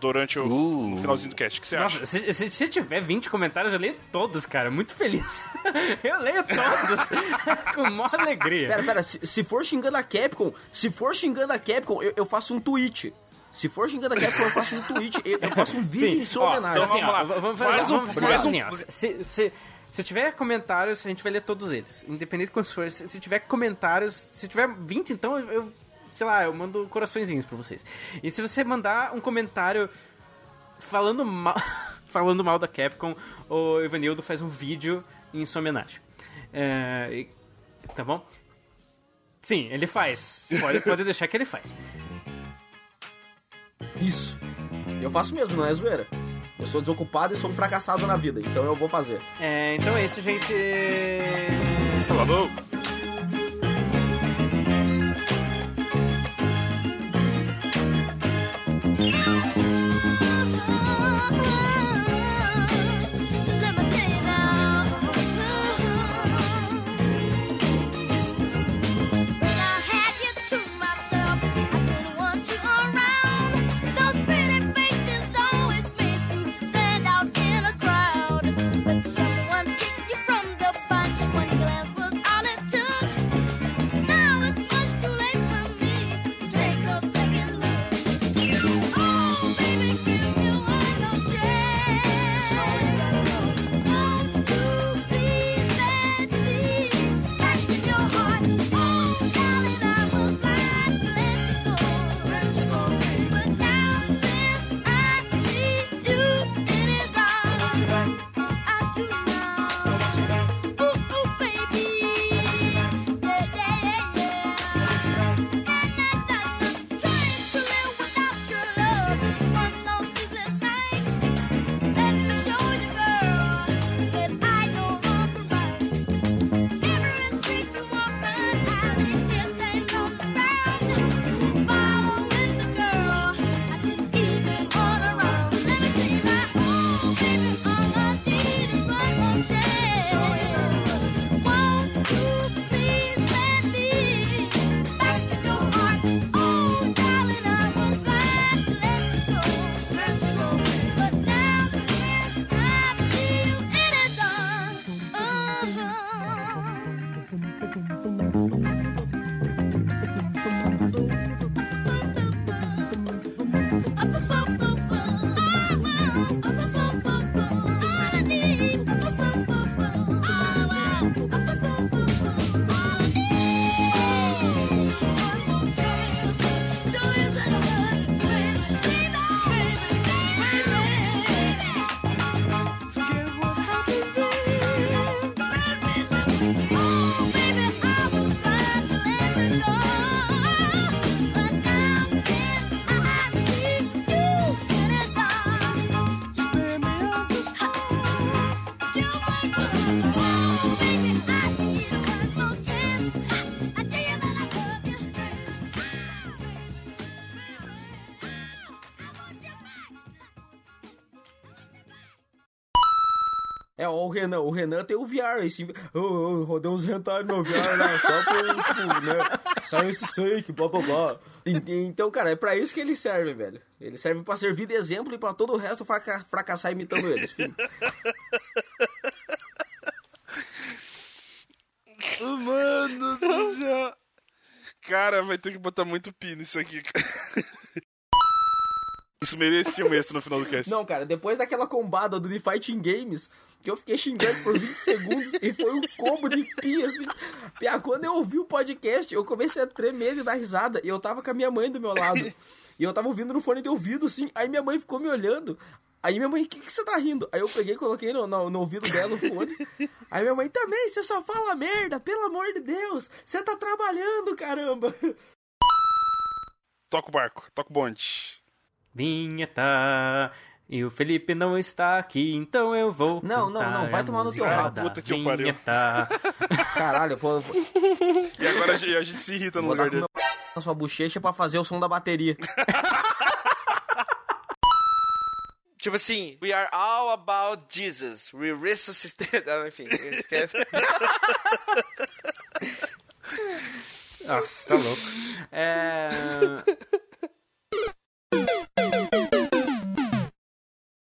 Durante o no finalzinho do cast. O que você acha? Nossa, se, se, se tiver 20 comentários, eu leio todos, cara. Muito feliz. eu leio todos. com maior alegria. Pera, pera, se, se for xingando a Capcom, se for xingando a Capcom, eu, eu faço um tweet. Se for xingando a Capcom, eu faço um tweet, eu, eu faço um vídeo em sua Ó, homenagem. então, assim, vamos ó, lá. Vamos fazer, Faz um- vamos faz um- assim, ó. Se, se, se tiver comentários, a gente vai ler todos eles. Independente de quantos for. Se, se tiver comentários, se tiver 20, então eu, eu, sei lá, eu mando coraçõezinhos pra vocês. E se você mandar um comentário falando mal, falando mal da Capcom, o Ivanildo faz um vídeo em sua homenagem. É, tá bom? Sim, ele faz. Pode, pode deixar que ele faz. Isso. Eu faço mesmo, não é zoeira. Eu sou desocupado e sou um fracassado na vida, então eu vou fazer. É, então é isso, gente. Falou! Renan, o Renan tem o VR, esse. Eu, rodei uns hentai no VR lá, só pra, tipo, né? Sai esse sake, blá blá blá. Então, cara, é pra isso que ele serve, velho. Ele serve pra servir de exemplo e pra todo o resto fraca- fracassar imitando eles. filho. Mano do céu. Cara, vai ter que botar muito pi nisso aqui. Isso merecia um extra no final do cast. Não, cara, depois daquela combada do The Fighting Games, que eu fiquei xingando por 20 segundos e foi um combo de pi, assim. Pia, quando eu ouvi o podcast, eu comecei a tremer e dar risada. E eu tava com a minha mãe do meu lado. E eu tava ouvindo no fone de ouvido, assim. Aí minha mãe ficou me olhando. Aí minha mãe, o que, que você tá rindo? Aí eu peguei e coloquei no, no, no ouvido dela o fone. Aí minha mãe, também, você só fala merda, pelo amor de Deus. Você tá trabalhando, caramba. Toca o barco, toca o bonde. Vinheta. E o Felipe não está aqui, então eu vou. Não, não, não, vai tomar no teu rabo. Puta que eu pariu. Caralho, eu vou, E agora a gente, a gente se irrita no vou lugar dele. meu na sua bochecha pra fazer o som da bateria. Tipo assim, we are all about Jesus. We resuscitate. Ah, enfim, esquece. Nossa, tá louco. É...